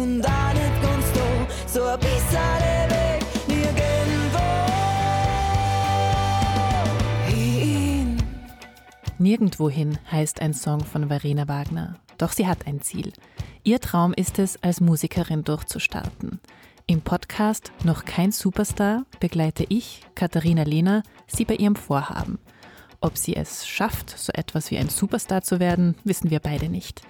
und auch nicht ganz da, so ein bisschen Weg, nirgendwo hin. Nirgendwohin heißt ein Song von Verena Wagner. Doch sie hat ein Ziel. Ihr Traum ist es, als Musikerin durchzustarten. Im Podcast Noch kein Superstar begleite ich, Katharina Lehner, sie bei ihrem Vorhaben. Ob sie es schafft, so etwas wie ein Superstar zu werden, wissen wir beide nicht.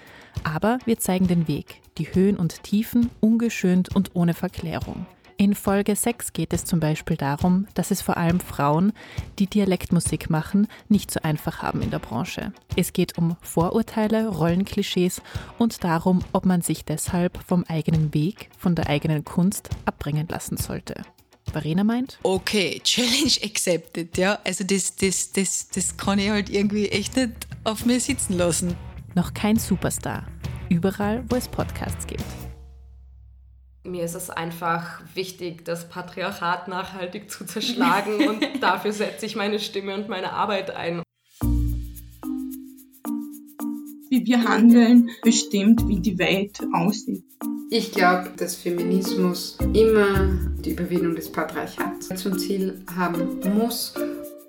Aber wir zeigen den Weg, die Höhen und Tiefen, ungeschönt und ohne Verklärung. In Folge 6 geht es zum Beispiel darum, dass es vor allem Frauen, die Dialektmusik machen, nicht so einfach haben in der Branche. Es geht um Vorurteile, Rollenklischees und darum, ob man sich deshalb vom eigenen Weg, von der eigenen Kunst abbringen lassen sollte. Verena meint? Okay, Challenge accepted, ja. Also das, das, das, das kann ich halt irgendwie echt nicht auf mir sitzen lassen. Noch kein Superstar. Überall, wo es Podcasts gibt. Mir ist es einfach wichtig, das Patriarchat nachhaltig zu zerschlagen und dafür setze ich meine Stimme und meine Arbeit ein. Wie wir handeln, bestimmt, wie die Welt aussieht. Ich glaube, dass Feminismus immer die Überwindung des Patriarchats zum Ziel haben muss.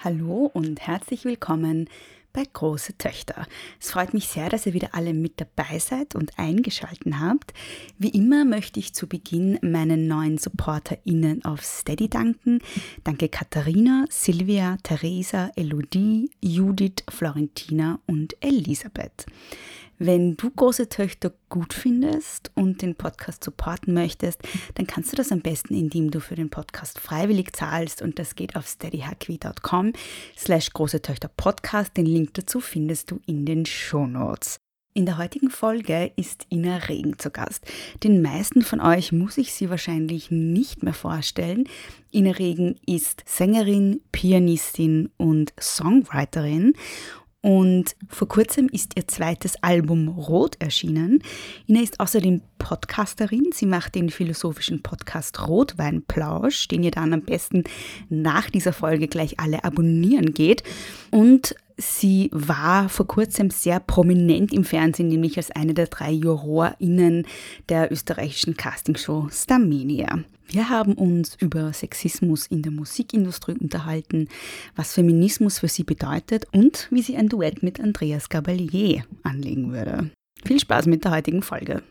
Hallo und herzlich willkommen bei Große Töchter. Es freut mich sehr, dass ihr wieder alle mit dabei seid und eingeschalten habt. Wie immer möchte ich zu Beginn meinen neuen SupporterInnen auf Steady danken. Danke Katharina, Silvia, Theresa, Elodie, Judith, Florentina und Elisabeth. Wenn du große Töchter gut findest und den Podcast supporten möchtest, dann kannst du das am besten, indem du für den Podcast freiwillig zahlst und das geht auf steadyhq.com slash große Töchter Podcast. Den Link dazu findest du in den Shownotes. In der heutigen Folge ist Ina Regen zu Gast. Den meisten von euch muss ich sie wahrscheinlich nicht mehr vorstellen. Ina Regen ist Sängerin, Pianistin und Songwriterin und vor kurzem ist ihr zweites Album Rot erschienen. Ina ist außerdem Podcasterin. Sie macht den philosophischen Podcast Rotweinplausch, den ihr dann am besten nach dieser Folge gleich alle abonnieren geht. Und sie war vor kurzem sehr prominent im Fernsehen, nämlich als eine der drei JurorInnen der österreichischen Castingshow Starmania. Wir haben uns über Sexismus in der Musikindustrie unterhalten, was Feminismus für sie bedeutet und wie sie ein Duett mit Andreas Gabalier anlegen würde. Viel Spaß mit der heutigen Folge.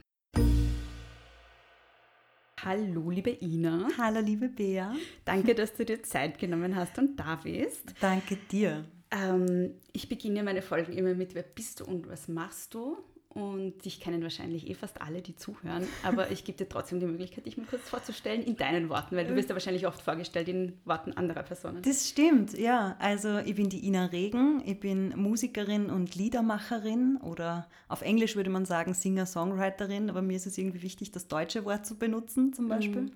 Hallo, liebe Ina. Hallo, liebe Bea. Danke, dass du dir Zeit genommen hast und da bist. Danke dir. Ähm, ich beginne meine Folgen immer mit Wer bist du und was machst du? Und dich kennen wahrscheinlich eh fast alle, die zuhören. Aber ich gebe dir trotzdem die Möglichkeit, dich mal kurz vorzustellen in deinen Worten, weil du wirst ja wahrscheinlich oft vorgestellt in Worten anderer Personen. Das stimmt, ja. Also ich bin die Ina Regen, ich bin Musikerin und Liedermacherin oder auf Englisch würde man sagen Singer-Songwriterin, aber mir ist es irgendwie wichtig, das deutsche Wort zu benutzen zum Beispiel. Mhm.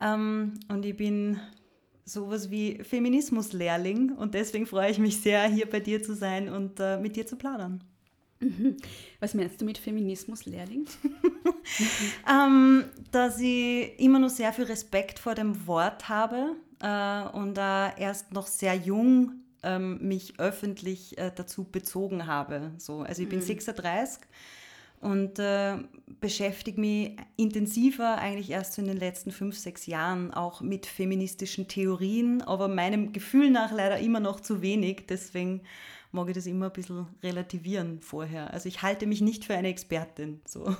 Ähm, und ich bin sowas wie Feminismus-Lehrling und deswegen freue ich mich sehr, hier bei dir zu sein und äh, mit dir zu plaudern. Mhm. Was meinst du mit Feminismus-Lehrling? ähm, dass ich immer noch sehr viel Respekt vor dem Wort habe äh, und äh, erst noch sehr jung ähm, mich öffentlich äh, dazu bezogen habe. So, also ich bin mhm. 36 und äh, beschäftige mich intensiver eigentlich erst so in den letzten fünf, sechs Jahren auch mit feministischen Theorien, aber meinem Gefühl nach leider immer noch zu wenig. Deswegen mag ich das immer ein bisschen relativieren vorher. Also ich halte mich nicht für eine Expertin. So.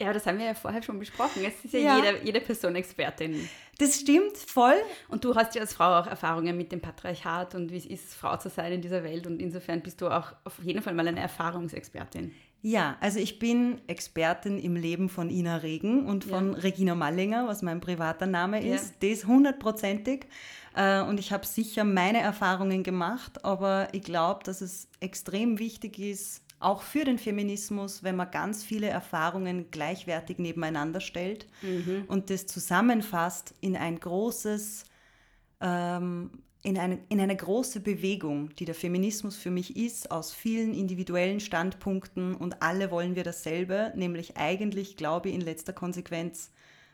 Ja, das haben wir ja vorher schon besprochen. Es ist ja, ja. Jede, jede Person Expertin. Das stimmt, voll. Und du hast ja als Frau auch Erfahrungen mit dem Patriarchat und wie es ist, Frau zu sein in dieser Welt. Und insofern bist du auch auf jeden Fall mal eine Erfahrungsexpertin. Ja, also ich bin Expertin im Leben von Ina Regen und von ja. Regina Mallinger, was mein privater Name ist. Ja. Das hundertprozentig. Äh, und ich habe sicher meine Erfahrungen gemacht, aber ich glaube, dass es extrem wichtig ist, auch für den Feminismus, wenn man ganz viele Erfahrungen gleichwertig nebeneinander stellt Mhm. und das zusammenfasst in ein großes, ähm, in, eine, in eine große Bewegung, die der Feminismus für mich ist, aus vielen individuellen Standpunkten und alle wollen wir dasselbe, nämlich eigentlich, glaube ich, in letzter Konsequenz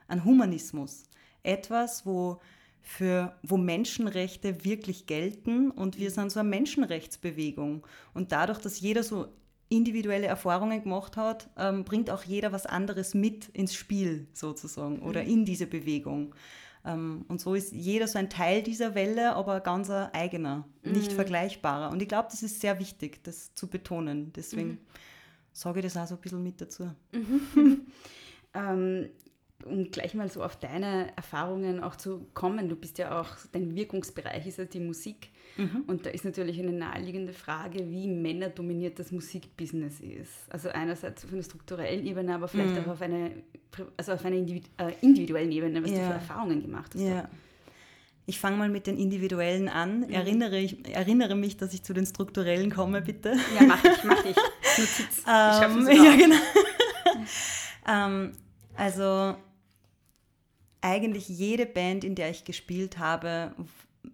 an Humanismus. Etwas, wo, für, wo Menschenrechte wirklich gelten und wir sind so eine Menschenrechtsbewegung. Und dadurch, dass jeder so individuelle Erfahrungen gemacht hat, ähm, bringt auch jeder was anderes mit ins Spiel sozusagen oder in diese Bewegung. Ähm, und so ist jeder so ein Teil dieser Welle, aber ganz ein eigener, nicht Mhm. vergleichbarer. Und ich glaube, das ist sehr wichtig, das zu betonen. Deswegen Mhm. sage ich das auch so ein bisschen mit dazu. ähm, um gleich mal so auf deine Erfahrungen auch zu kommen. Du bist ja auch, dein Wirkungsbereich ist ja die Musik. Mhm. Und da ist natürlich eine naheliegende Frage, wie männerdominiert das Musikbusiness ist. Also einerseits auf einer strukturellen Ebene, aber vielleicht Mhm. auch auf, eine, also auf einer individu äh, individuellen Ebene, was du Ja. für Erfahrungen gemacht hast. Ja. Ich fange mal mit den individuellen an. Mhm. Erinnere, ich, erinnere mich, dass ich zu den strukturellen komme, bitte. Ja, mach ich, mach ich. Notiz. Ähm, ja, genau. ähm, also eigentlich jede Band, in der ich gespielt habe,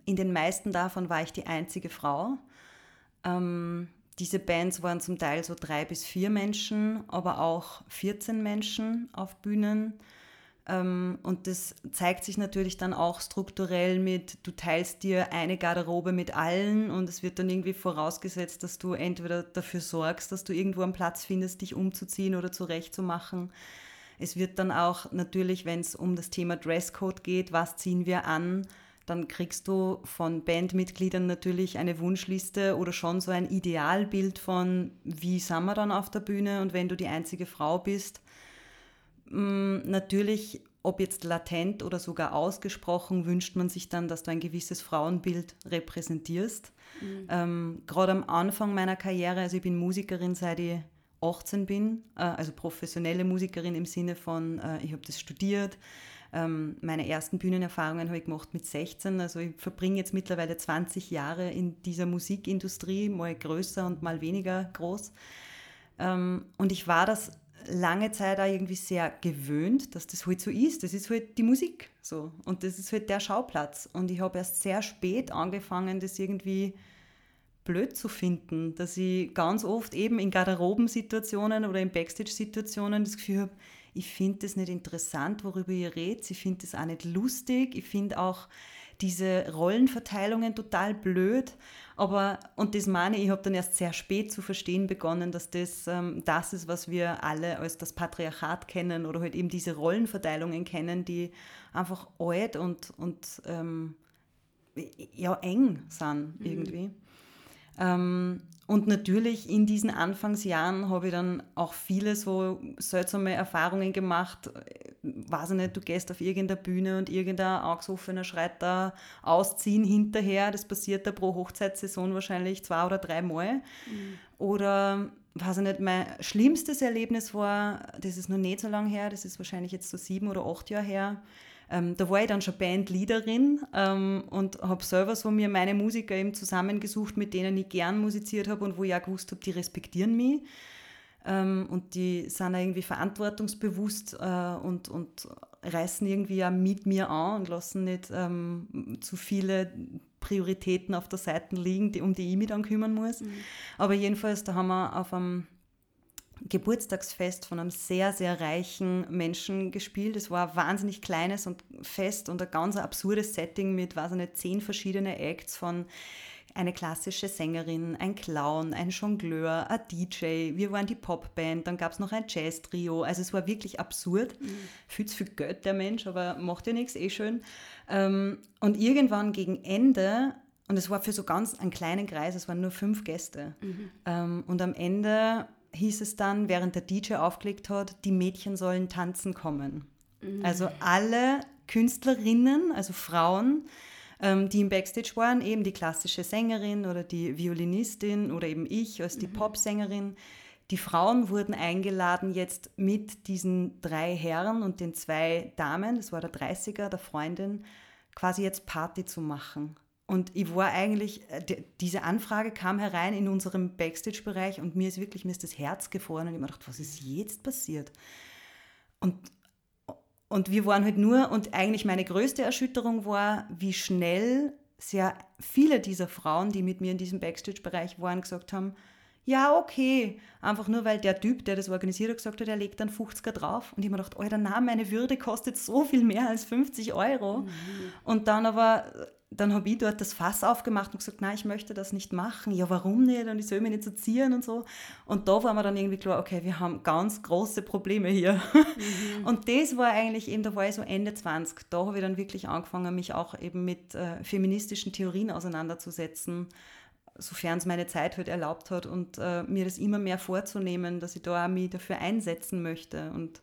in den meisten davon war ich die einzige Frau. Ähm, diese Bands waren zum Teil so drei bis vier Menschen, aber auch 14 Menschen auf Bühnen. Ähm, und das zeigt sich natürlich dann auch strukturell mit, du teilst dir eine Garderobe mit allen und es wird dann irgendwie vorausgesetzt, dass du entweder dafür sorgst, dass du irgendwo einen Platz findest, dich umzuziehen oder zurechtzumachen. Es wird dann auch natürlich, wenn es um das Thema Dresscode geht, was ziehen wir an, dann kriegst du von Bandmitgliedern natürlich eine Wunschliste oder schon so ein Idealbild von, wie sind wir dann auf der Bühne und wenn du die einzige Frau bist, mh, natürlich, ob jetzt latent oder sogar ausgesprochen, wünscht man sich dann, dass du ein gewisses Frauenbild repräsentierst. Mhm. Ähm, Gerade am Anfang meiner Karriere, also ich bin Musikerin seit ich 18 bin, äh, also professionelle Musikerin im Sinne von, äh, ich habe das studiert. Ähm, meine ersten Bühnenerfahrungen habe ich gemacht mit 16, also ich verbringe jetzt mittlerweile 20 Jahre in dieser Musikindustrie, mal größer und mal weniger groß. Ähm, und ich war das lange Zeit auch irgendwie sehr gewöhnt, dass das halt so ist. Das ist halt die Musik so. Und das ist halt der Schauplatz. Und ich habe erst sehr spät angefangen, das irgendwie blöd zu finden, dass ich ganz oft eben in Garderobensituationen oder in Backstage-Situationen das Gefühl habe, ich finde das nicht interessant, worüber ihr redet. Ich finde das auch nicht lustig. Ich finde auch diese Rollenverteilungen total blöd. Aber, und das meine ich, ich habe dann erst sehr spät zu verstehen begonnen, dass das ähm, das ist, was wir alle als das Patriarchat kennen oder halt eben diese Rollenverteilungen kennen, die einfach alt und, und ähm, ja, eng sind irgendwie. Ähm, und natürlich in diesen Anfangsjahren habe ich dann auch viele so seltsame Erfahrungen gemacht. Weiß ich nicht, du gehst auf irgendeiner Bühne und irgendein Augesoffener schreit da ausziehen hinterher. Das passiert da pro Hochzeitssaison wahrscheinlich zwei oder dreimal. Oder, weiß ich nicht, mein schlimmstes Erlebnis war, das ist noch nicht so lange her, das ist wahrscheinlich jetzt so sieben oder acht Jahre her. Ähm, da war ich dann schon Bandleaderin ähm, und habe selber so mir meine Musiker eben zusammengesucht, mit denen ich gern musiziert habe und wo ich auch gewusst habe, die respektieren mich. Ähm, und die sind auch irgendwie verantwortungsbewusst äh, und, und reißen irgendwie auch mit mir an und lassen nicht ähm, zu viele Prioritäten auf der Seite liegen, die, um die ich mich dann kümmern muss. Aber jedenfalls, da haben wir auf einem Geburtstagsfest von einem sehr, sehr reichen Menschen gespielt. Es war ein wahnsinnig kleines und Fest und ein ganz absurdes Setting mit, weiß ich nicht, zehn verschiedene Acts von eine klassische Sängerin, ein Clown, ein Jongleur, ein DJ, wir waren die Popband, dann gab es noch ein Jazz-Trio. Also es war wirklich absurd. Viel zu viel Geld der Mensch, aber macht ja nichts, eh schön. Ähm, und irgendwann gegen Ende, und es war für so ganz einen kleinen Kreis, es waren nur fünf Gäste. Ähm, und am Ende hieß es dann, während der DJ aufgelegt hat, die Mädchen sollen tanzen kommen. Mhm. Also alle Künstlerinnen, also Frauen, ähm, die im Backstage waren, eben die klassische Sängerin oder die Violinistin oder eben ich als die Popsängerin. Die Frauen wurden eingeladen, jetzt mit diesen drei Herren und den zwei Damen, das war der 30er, der Freundin, quasi jetzt Party zu machen. Und ich war eigentlich, äh, diese Anfrage kam herein in unserem Backstage-Bereich und mir ist wirklich, mir ist das Herz gefroren und ich habe mir gedacht, was ist jetzt passiert? Und, und wir waren halt nur, und eigentlich meine größte Erschütterung war, wie schnell sehr viele dieser Frauen, die mit mir in diesem Backstage-Bereich waren, gesagt haben, ja, okay, einfach nur weil der Typ, der das organisiert hat, gesagt hat, er legt dann 50er drauf. Und ich habe mir gedacht, Alter, na, meine Würde kostet so viel mehr als 50 Euro. Mhm. Und dann aber dann habe ich dort das Fass aufgemacht und gesagt, nein, ich möchte das nicht machen. Ja, warum nicht? Und ich soll mich nicht so ziehen und so. Und da war mir dann irgendwie klar, okay, wir haben ganz große Probleme hier. Mhm. Und das war eigentlich eben, da war ich so Ende 20. Da habe ich dann wirklich angefangen, mich auch eben mit äh, feministischen Theorien auseinanderzusetzen, sofern es meine Zeit halt erlaubt hat und äh, mir das immer mehr vorzunehmen, dass ich da auch mich dafür einsetzen möchte. Und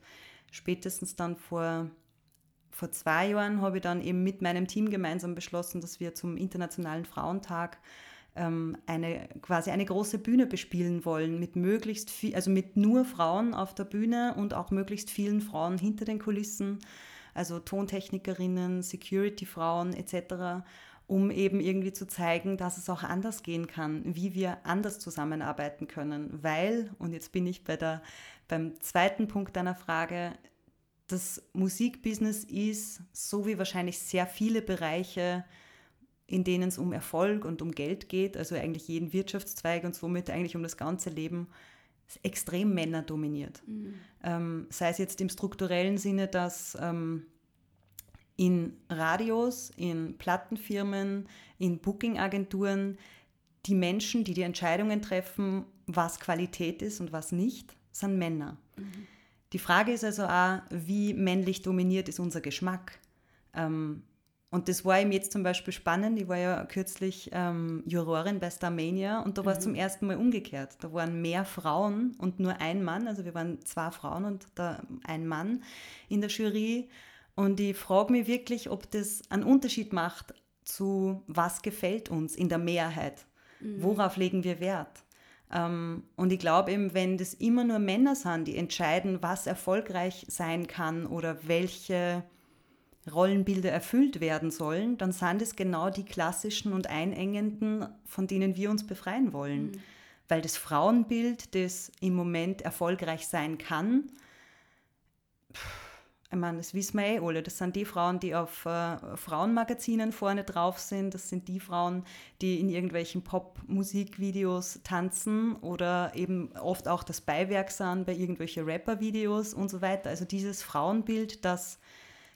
spätestens dann vor vor zwei Jahren habe ich dann eben mit meinem Team gemeinsam beschlossen, dass wir zum Internationalen Frauentag ähm, eine quasi eine große Bühne bespielen wollen mit möglichst viel, also mit nur Frauen auf der Bühne und auch möglichst vielen Frauen hinter den Kulissen, also Tontechnikerinnen, Security-Frauen etc., um eben irgendwie zu zeigen, dass es auch anders gehen kann, wie wir anders zusammenarbeiten können, weil, und jetzt bin ich bei der, beim zweiten Punkt deiner Frage, das Musikbusiness ist, so wie wahrscheinlich sehr viele Bereiche, in denen es um Erfolg und um Geld geht, also eigentlich jeden Wirtschaftszweig und somit eigentlich um das ganze Leben, extrem männerdominiert. Mhm. Ähm, sei es jetzt im strukturellen Sinne, dass ähm, in Radios, in Plattenfirmen, in Bookingagenturen die Menschen, die die Entscheidungen treffen, was Qualität ist und was nicht, sind Männer. Mhm. Die Frage ist also auch, wie männlich dominiert ist unser Geschmack. Ähm, und das war ihm jetzt zum Beispiel spannend. Ich war ja kürzlich ähm, Jurorin bei Starmania und da war es mhm. zum ersten Mal umgekehrt. Da waren mehr Frauen und nur ein Mann. Also wir waren zwei Frauen und da ein Mann in der Jury. Und ich frage mich wirklich, ob das einen Unterschied macht zu was gefällt uns in der Mehrheit. Mhm. Worauf legen wir Wert? Ähm, und ich glaube eben, wenn das immer nur Männer sind, die entscheiden, was erfolgreich sein kann oder welche Rollenbilder erfüllt werden sollen, dann sind es genau die klassischen und einengenden, von denen wir uns befreien wollen. Mhm. Weil das Frauenbild, das im Moment erfolgreich sein kann, pff, ich meine, das wissen wir eh alle. Das sind die Frauen, die auf äh, Frauenmagazinen vorne drauf sind. Das sind die Frauen, die in irgendwelchen Pop-Musikvideos tanzen oder eben oft auch das Beiwerk sind bei irgendwelchen Rapper-Videos und so weiter. Also dieses Frauenbild, das,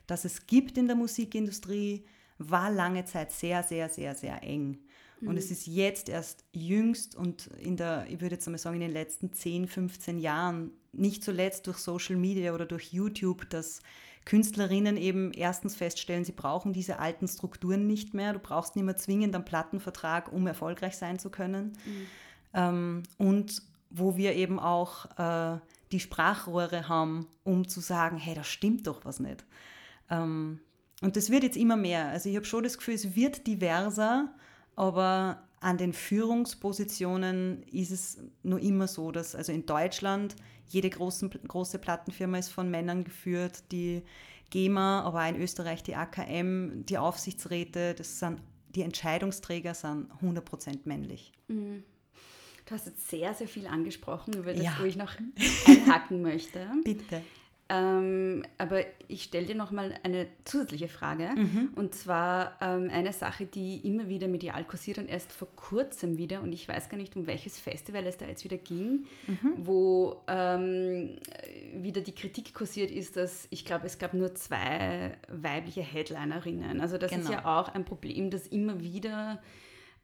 das es gibt in der Musikindustrie, war lange Zeit sehr, sehr, sehr, sehr eng. Und mhm. es ist jetzt erst jüngst und in der, ich würde jetzt mal sagen, in den letzten 10, 15 Jahren nicht zuletzt durch Social Media oder durch YouTube, dass Künstlerinnen eben erstens feststellen, sie brauchen diese alten Strukturen nicht mehr. Du brauchst nicht mehr zwingend einen Plattenvertrag, um erfolgreich sein zu können. Mhm. Ähm, und wo wir eben auch äh, die Sprachrohre haben, um zu sagen, hey, da stimmt doch was nicht. Ähm, und das wird jetzt immer mehr. Also ich habe schon das Gefühl, es wird diverser, aber an den Führungspositionen ist es nur immer so, dass also in Deutschland jede großen, große Plattenfirma ist von Männern geführt, die GEMA, aber auch in Österreich die AKM, die Aufsichtsräte, das sind, die Entscheidungsträger sind 100% männlich. Mhm. Du hast jetzt sehr, sehr viel angesprochen, über das, ja. wo ich noch einhaken möchte. Bitte. Ähm, aber ich stelle dir nochmal eine zusätzliche Frage. Mhm. Und zwar ähm, eine Sache, die immer wieder medial kursiert und erst vor kurzem wieder, und ich weiß gar nicht, um welches Festival es da jetzt wieder ging, mhm. wo ähm, wieder die Kritik kursiert ist, dass ich glaube, es gab nur zwei weibliche Headlinerinnen. Also das genau. ist ja auch ein Problem, das immer wieder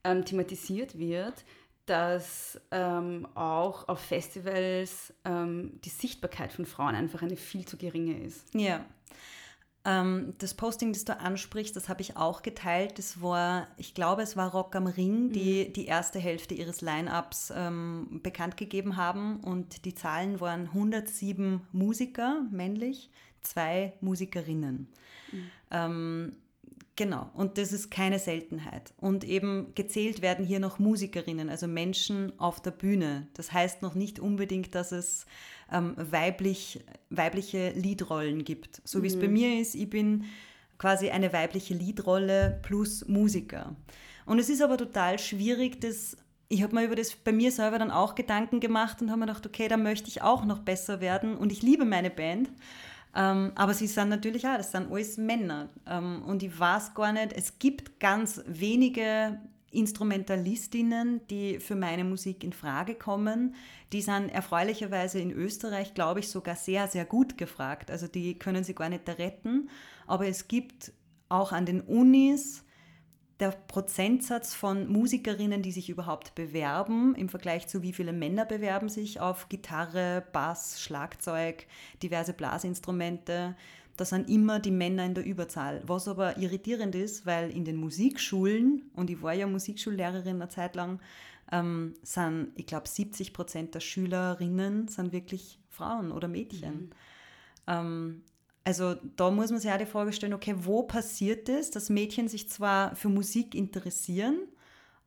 ähm, thematisiert wird dass ähm, auch auf Festivals ähm, die Sichtbarkeit von Frauen einfach eine viel zu geringe ist. Ja. Ähm, das Posting, das du ansprichst, das habe ich auch geteilt. Das war, ich glaube, es war Rock am Ring, die mhm. die erste Hälfte ihres Line-Ups ähm, bekannt gegeben haben. Und die Zahlen waren 107 Musiker, männlich, zwei Musikerinnen. Mhm. Ähm, Genau, und das ist keine Seltenheit. Und eben gezählt werden hier noch Musikerinnen, also Menschen auf der Bühne. Das heißt noch nicht unbedingt, dass es ähm, weiblich, weibliche Liedrollen gibt. So wie es bei mhm. mir ist, ich bin quasi eine weibliche Liedrolle plus Musiker. Und es ist aber total schwierig, das ich habe mir über das bei mir selber dann auch Gedanken gemacht und habe mir gedacht, okay, da möchte ich auch noch besser werden und ich liebe meine Band. Ähm, aber sie sind natürlich auch, das sind alles Männer. Ähm, und ich weiß gar nicht, es gibt ganz wenige Instrumentalistinnen, die für meine Musik in Frage kommen. Die sind erfreulicherweise in Österreich, glaube ich, sogar sehr, sehr gut gefragt. Also die können sie gar nicht retten. Aber es gibt auch an den Unis der Prozentsatz von Musikerinnen, die sich überhaupt bewerben, im Vergleich zu wie viele Männer bewerben sich auf Gitarre, Bass, Schlagzeug, diverse Blasinstrumente, da sind immer die Männer in der Überzahl. Was aber irritierend ist, weil in den Musikschulen, und ich war ja Musikschullehrerin eine Zeit lang, ähm, sind, ich glaube, 70 Prozent der Schülerinnen sind wirklich Frauen oder Mädchen. Mhm. Ähm, also da muss man sich auch die Frage stellen, okay, wo passiert es, dass Mädchen sich zwar für Musik interessieren,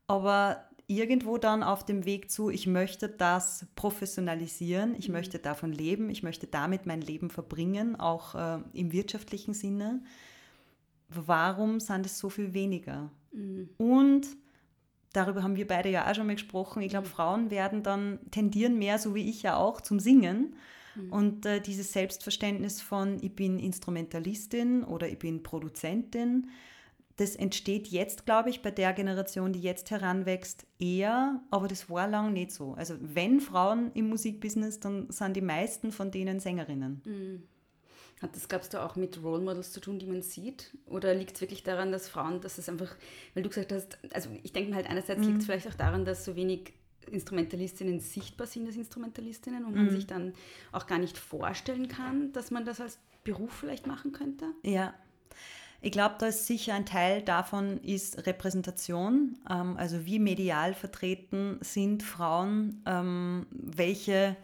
aber irgendwo dann auf dem Weg zu, ich möchte das professionalisieren, ich mhm. möchte davon leben, ich möchte damit mein Leben verbringen, auch äh, im wirtschaftlichen Sinne. Warum sind es so viel weniger? Mhm. Und darüber haben wir beide ja auch schon mal gesprochen. Ich glaube, mhm. Frauen werden dann tendieren mehr, so wie ich ja auch, zum Singen. Mhm. Und äh, dieses Selbstverständnis von, ich bin Instrumentalistin oder ich bin Produzentin, das entsteht jetzt, glaube ich, bei der Generation, die jetzt heranwächst, eher, aber das war lang nicht so. Also wenn Frauen im Musikbusiness, dann sind die meisten von denen Sängerinnen. Mhm. Hat das, glaubst du, auch mit Role Models zu tun, die man sieht? Oder liegt es wirklich daran, dass Frauen, dass es einfach, weil du gesagt hast, also ich denke mir halt einerseits mhm. liegt es vielleicht auch daran, dass so wenig Instrumentalistinnen sichtbar sind als Instrumentalistinnen und man mhm. sich dann auch gar nicht vorstellen kann, dass man das als Beruf vielleicht machen könnte? Ja. Ich glaube, da ist sicher ein Teil davon ist Repräsentation, ähm, also wie medial vertreten sind Frauen, ähm, welche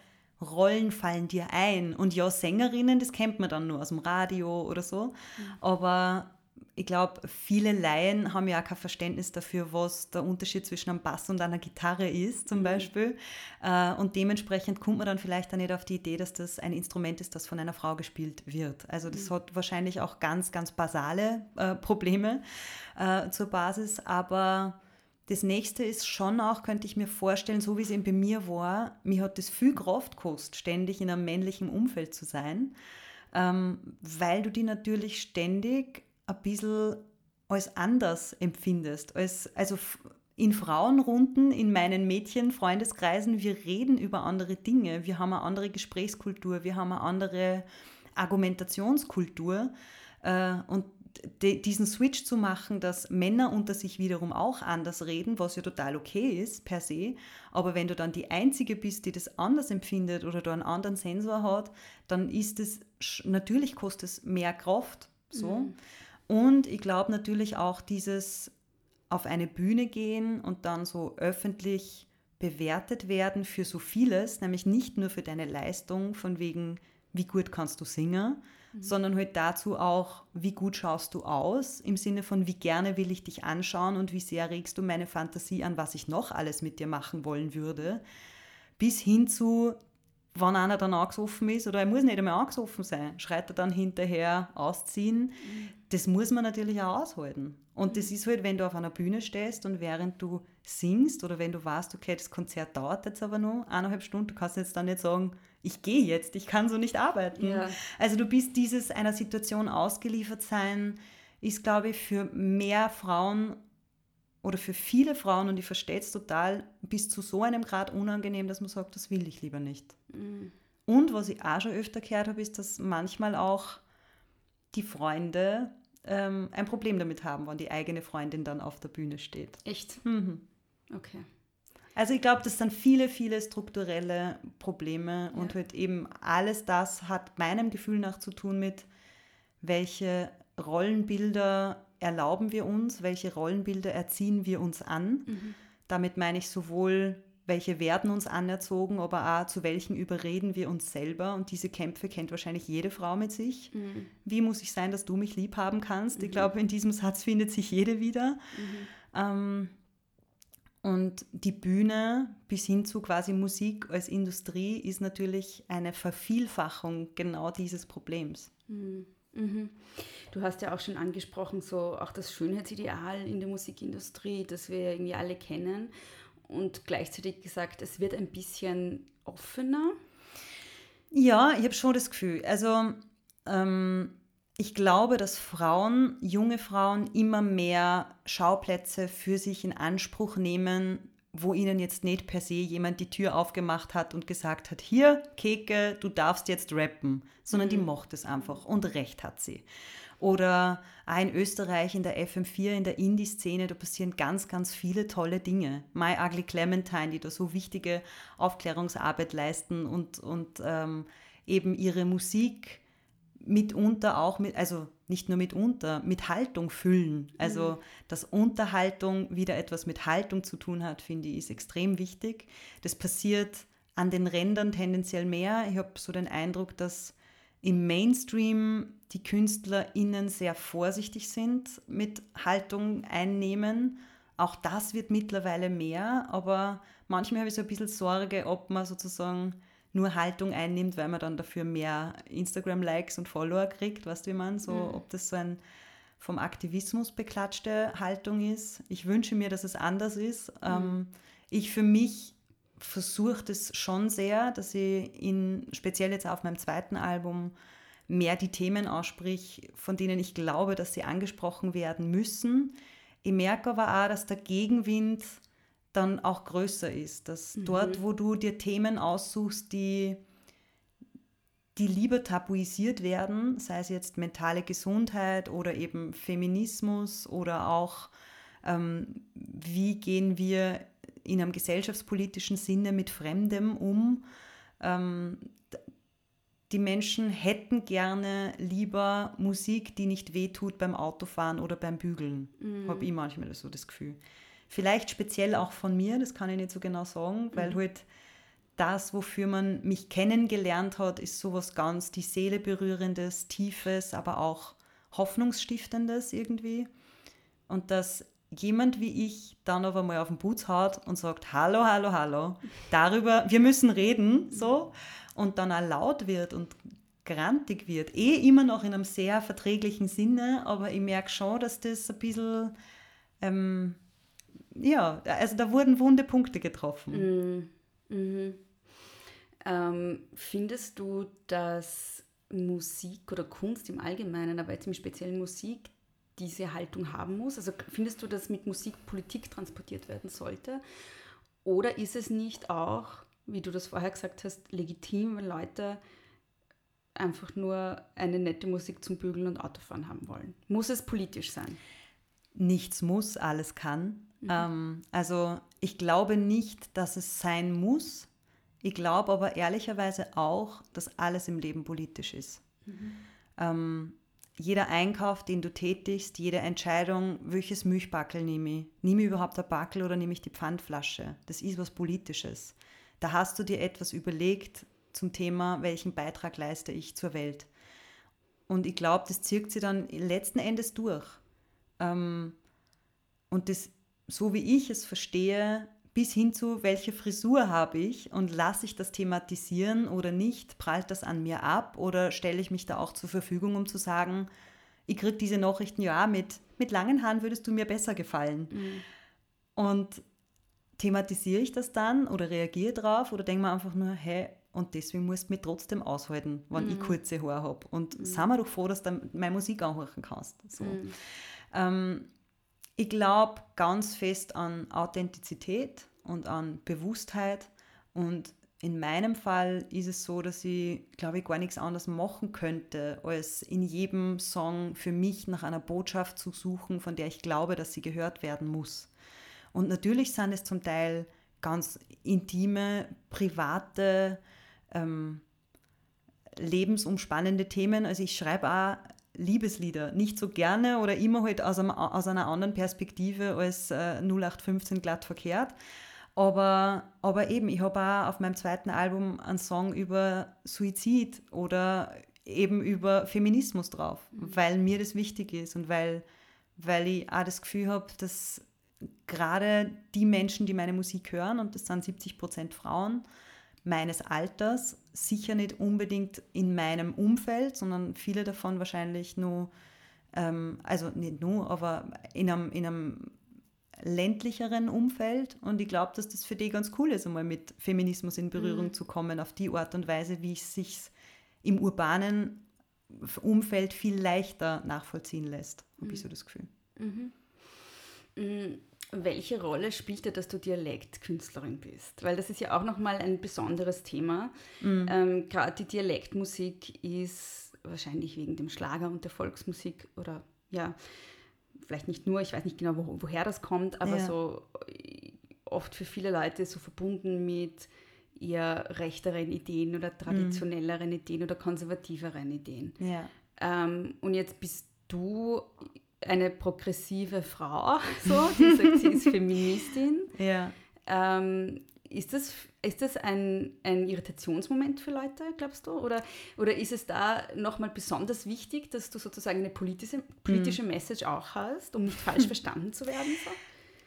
Rollen fallen dir ein? Und ja, Sängerinnen, das kennt man dann nur aus dem Radio oder so, mhm. aber ich glaube, viele Laien haben ja auch kein Verständnis dafür, was der Unterschied zwischen einem Bass und einer Gitarre ist, zum mhm. Beispiel. Äh, und dementsprechend kommt man dann vielleicht auch nicht auf die Idee, dass das ein Instrument ist, das von einer Frau gespielt wird. Also das mhm. hat wahrscheinlich auch ganz, ganz basale äh, Probleme äh, zur Basis. Aber das nächste ist schon auch, könnte ich mir vorstellen, so wie es eben bei mir war, mir hat das viel Kraft gekostet, ständig in einem männlichen Umfeld zu sein, ähm, weil du die natürlich ständig ein bisschen als anders empfindest. Als, also in Frauenrunden, in meinen Mädchenfreundeskreisen, wir reden über andere Dinge. Wir haben eine andere Gesprächskultur, wir haben eine andere Argumentationskultur. Äh, und diesen Switch zu machen, dass Männer unter sich wiederum auch anders reden, was ja total okay ist per se, aber wenn du dann die Einzige bist, die das anders empfindet oder da einen anderen Sensor hat, dann ist es, natürlich kostet es mehr Kraft. So. Mhm. Und ich glaube natürlich auch dieses auf eine Bühne gehen und dann so öffentlich bewertet werden für so vieles, nämlich nicht nur für deine Leistung, von wegen, wie gut kannst du singen, mhm. sondern halt dazu auch, wie gut schaust du aus, im Sinne von, wie gerne will ich dich anschauen und wie sehr regst du meine Fantasie an, was ich noch alles mit dir machen wollen würde, bis hin zu, wenn einer dann angesoffen ist, oder er muss nicht einmal angesoffen sein, schreit er dann hinterher ausziehen. Mhm. Das muss man natürlich auch aushalten. Und das mhm. ist halt, wenn du auf einer Bühne stehst und während du singst oder wenn du weißt, okay, das Konzert dauert jetzt aber nur eineinhalb Stunden, du kannst jetzt dann nicht sagen, ich gehe jetzt, ich kann so nicht arbeiten. Ja. Also du bist dieses einer Situation ausgeliefert sein, ist, glaube ich, für mehr Frauen oder für viele Frauen, und ich verstehe es total, bis zu so einem Grad unangenehm, dass man sagt, das will ich lieber nicht. Mhm. Und was ich auch schon öfter gehört habe, ist, dass manchmal auch die Freunde ähm, ein Problem damit haben, wenn die eigene Freundin dann auf der Bühne steht. Echt? Mhm. Okay. Also ich glaube, das sind viele, viele strukturelle Probleme ja. und halt eben alles das hat meinem Gefühl nach zu tun mit, welche Rollenbilder erlauben wir uns, welche Rollenbilder erziehen wir uns an. Mhm. Damit meine ich sowohl, welche werden uns anerzogen, aber auch zu welchen überreden wir uns selber. Und diese Kämpfe kennt wahrscheinlich jede Frau mit sich. Mhm. Wie muss ich sein, dass du mich lieb haben kannst? Mhm. Ich glaube, in diesem Satz findet sich jede wieder. Mhm. Ähm, und die Bühne bis hin zu quasi Musik als Industrie ist natürlich eine Vervielfachung genau dieses Problems. Mhm. Mhm. Du hast ja auch schon angesprochen, so auch das Schönheitsideal in der Musikindustrie, das wir irgendwie alle kennen. Und gleichzeitig gesagt, es wird ein bisschen offener. Ja, ich habe schon das Gefühl. Also ähm, ich glaube, dass Frauen, junge Frauen, immer mehr Schauplätze für sich in Anspruch nehmen, wo ihnen jetzt nicht per se jemand die Tür aufgemacht hat und gesagt hat, hier, Keke, du darfst jetzt rappen, sondern mhm. die macht es einfach und recht hat sie. Oder auch in Österreich in der FM4, in der Indie-Szene, da passieren ganz, ganz viele tolle Dinge. My Ugly Clementine, die da so wichtige Aufklärungsarbeit leisten und, und ähm, eben ihre Musik mitunter auch mit, also nicht nur mitunter, mit Haltung füllen. Also, mhm. dass Unterhaltung wieder etwas mit Haltung zu tun hat, finde ich, ist extrem wichtig. Das passiert an den Rändern tendenziell mehr. Ich habe so den Eindruck, dass im Mainstream die KünstlerInnen sehr vorsichtig sind mit Haltung einnehmen. Auch das wird mittlerweile mehr, aber manchmal habe ich so ein bisschen Sorge, ob man sozusagen nur Haltung einnimmt, weil man dann dafür mehr Instagram-Likes und Follower kriegt, weißt du, wie man, so, mhm. ob das so ein vom Aktivismus beklatschte Haltung ist. Ich wünsche mir, dass es anders ist. Mhm. Ähm, ich für mich versuche das schon sehr, dass ich in, speziell jetzt auf meinem zweiten Album mehr die Themen aussprich, von denen ich glaube, dass sie angesprochen werden müssen. Ich merke aber auch, dass der Gegenwind dann auch größer ist. Dass mhm. dort, wo du dir Themen aussuchst, die, die lieber tabuisiert werden, sei es jetzt mentale Gesundheit oder eben Feminismus oder auch ähm, wie gehen wir in einem gesellschaftspolitischen Sinne mit Fremdem um. Ähm, die Menschen hätten gerne lieber Musik, die nicht wehtut beim Autofahren oder beim Bügeln. Mhm. Habe ich manchmal so das Gefühl. Vielleicht speziell auch von mir, das kann ich nicht so genau sagen, weil mhm. halt das, wofür man mich kennengelernt hat, ist sowas ganz die Seele berührendes, tiefes, aber auch hoffnungsstiftendes irgendwie. Und dass jemand wie ich dann aber mal auf den Putz haut und sagt, hallo, hallo, hallo, darüber, wir müssen reden, so, und dann auch laut wird und grantig wird, eh immer noch in einem sehr verträglichen Sinne, aber ich merke schon, dass das ein bisschen ähm, ja, also da wurden wunde Punkte getroffen. Mm, mhm. Ähm, findest du, dass Musik oder Kunst im Allgemeinen, aber jetzt im speziellen Musik, diese Haltung haben muss? Also findest du, dass mit Musik Politik transportiert werden sollte? Oder ist es nicht auch, wie du das vorher gesagt hast, legitim, wenn Leute einfach nur eine nette Musik zum Bügeln und Autofahren haben wollen? Muss es politisch sein? Nichts muss, alles kann. Mhm. Ähm, also ich glaube nicht, dass es sein muss. Ich glaube aber ehrlicherweise auch, dass alles im Leben politisch ist. Mhm. Ähm, jeder Einkauf, den du tätigst, jede Entscheidung, welches Milchbackel nehme ich? Nehme ich überhaupt ein Backel oder nehme ich die Pfandflasche? Das ist was Politisches. Da hast du dir etwas überlegt zum Thema, welchen Beitrag leiste ich zur Welt. Und ich glaube, das zirkt sie dann letzten Endes durch. Ähm, und das so wie ich es verstehe, bis hin zu, welche Frisur habe ich und lasse ich das thematisieren oder nicht, prallt das an mir ab oder stelle ich mich da auch zur Verfügung, um zu sagen, ich kriege diese Nachrichten, ja, mit, mit langen Haaren würdest du mir besser gefallen. Mhm. Und thematisiere ich das dann oder reagiere drauf oder denke mir einfach nur, hey, und deswegen musst du mich trotzdem aushalten, wenn mhm. ich kurze Haare habe. Und mhm. sei mir doch froh, dass du meine Musik anhören kannst. So. Mhm. Ähm, ich glaube ganz fest an Authentizität und an Bewusstheit. Und in meinem Fall ist es so, dass ich, glaube ich, gar nichts anderes machen könnte, als in jedem Song für mich nach einer Botschaft zu suchen, von der ich glaube, dass sie gehört werden muss. Und natürlich sind es zum Teil ganz intime, private, ähm, lebensumspannende Themen. Also ich schreibe auch Liebeslieder. Nicht so gerne oder immer halt aus, einem, aus einer anderen Perspektive als äh, 0815 glatt verkehrt. Aber, aber eben, ich habe auch auf meinem zweiten Album einen Song über Suizid oder eben über Feminismus drauf, mhm. weil mir das wichtig ist und weil, weil ich auch das Gefühl habe, dass gerade die Menschen, die meine Musik hören, und das sind 70 Prozent Frauen, meines Alters, sicher nicht unbedingt in meinem Umfeld, sondern viele davon wahrscheinlich nur, ähm, also nicht nur, aber in einem, in einem ländlicheren Umfeld. Und ich glaube, dass das für die ganz cool ist, einmal mit Feminismus in Berührung Mhm. zu kommen, auf die Art und Weise, wie es sich im urbanen Umfeld viel leichter nachvollziehen lässt, habe ich so das Gefühl. Mhm. Welche Rolle spielt dir, dass du Dialektkünstlerin bist? Weil das ist ja auch nochmal ein besonderes Thema. Mhm. Ähm, Gerade die Dialektmusik ist wahrscheinlich wegen dem Schlager und der Volksmusik oder ja, vielleicht nicht nur, ich weiß nicht genau, wo, woher das kommt, aber Ja. so äh, oft für viele Leute so verbunden mit eher rechteren Ideen oder traditionelleren Ideen oder konservativeren Ideen. Ja. Ähm, und jetzt bist du eine progressive Frau, so, die sagt, sie ist Feministin. Ja. Ähm, ist das, ist das ein, ein Irritationsmoment für Leute, glaubst du? Oder, oder ist es da nochmal besonders wichtig, dass du sozusagen eine politische, politische Message auch hast, um nicht falsch verstanden zu werden? So?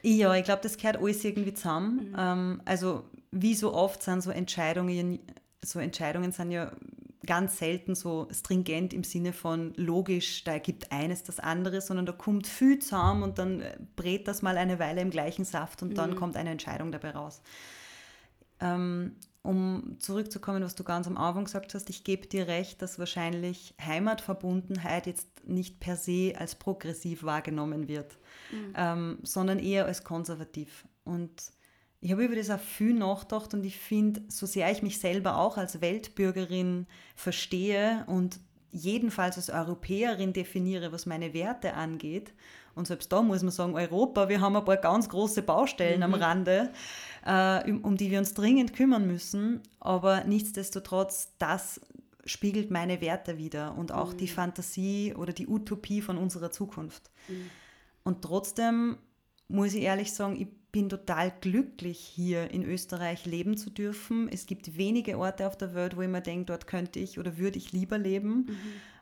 Ja, ich glaube, das gehört alles irgendwie zusammen. Ähm, also wie so oft sind so Entscheidungen, so Entscheidungen sind ja ganz selten so stringent im Sinne von logisch, da ergibt eines das andere, sondern da kommt viel zusammen und dann äh, brät das mal eine Weile im gleichen Saft und dann Mhm. kommt eine Entscheidung dabei raus. Ähm, um zurückzukommen, was du ganz am Anfang gesagt hast, ich gebe dir recht, dass wahrscheinlich Heimatverbundenheit jetzt nicht per se als progressiv wahrgenommen wird, Mhm. ähm, sondern eher als konservativ. Und ich habe über das auch viel nachgedacht und ich finde, so sehr ich mich selber auch als Weltbürgerin verstehe und jedenfalls als Europäerin definiere, was meine Werte angeht, und selbst da muss man sagen, Europa, wir haben ein paar ganz große Baustellen am Mhm. Rande, äh, um, um die wir uns dringend kümmern müssen. Aber nichtsdestotrotz, das spiegelt meine Werte wider und auch die Fantasie oder die Utopie von unserer Zukunft. Und trotzdem muss ich ehrlich sagen, ich bin total glücklich, hier in Österreich leben zu dürfen. Es gibt wenige Orte auf der Welt, wo ich mir denke, dort könnte ich oder würde ich lieber leben.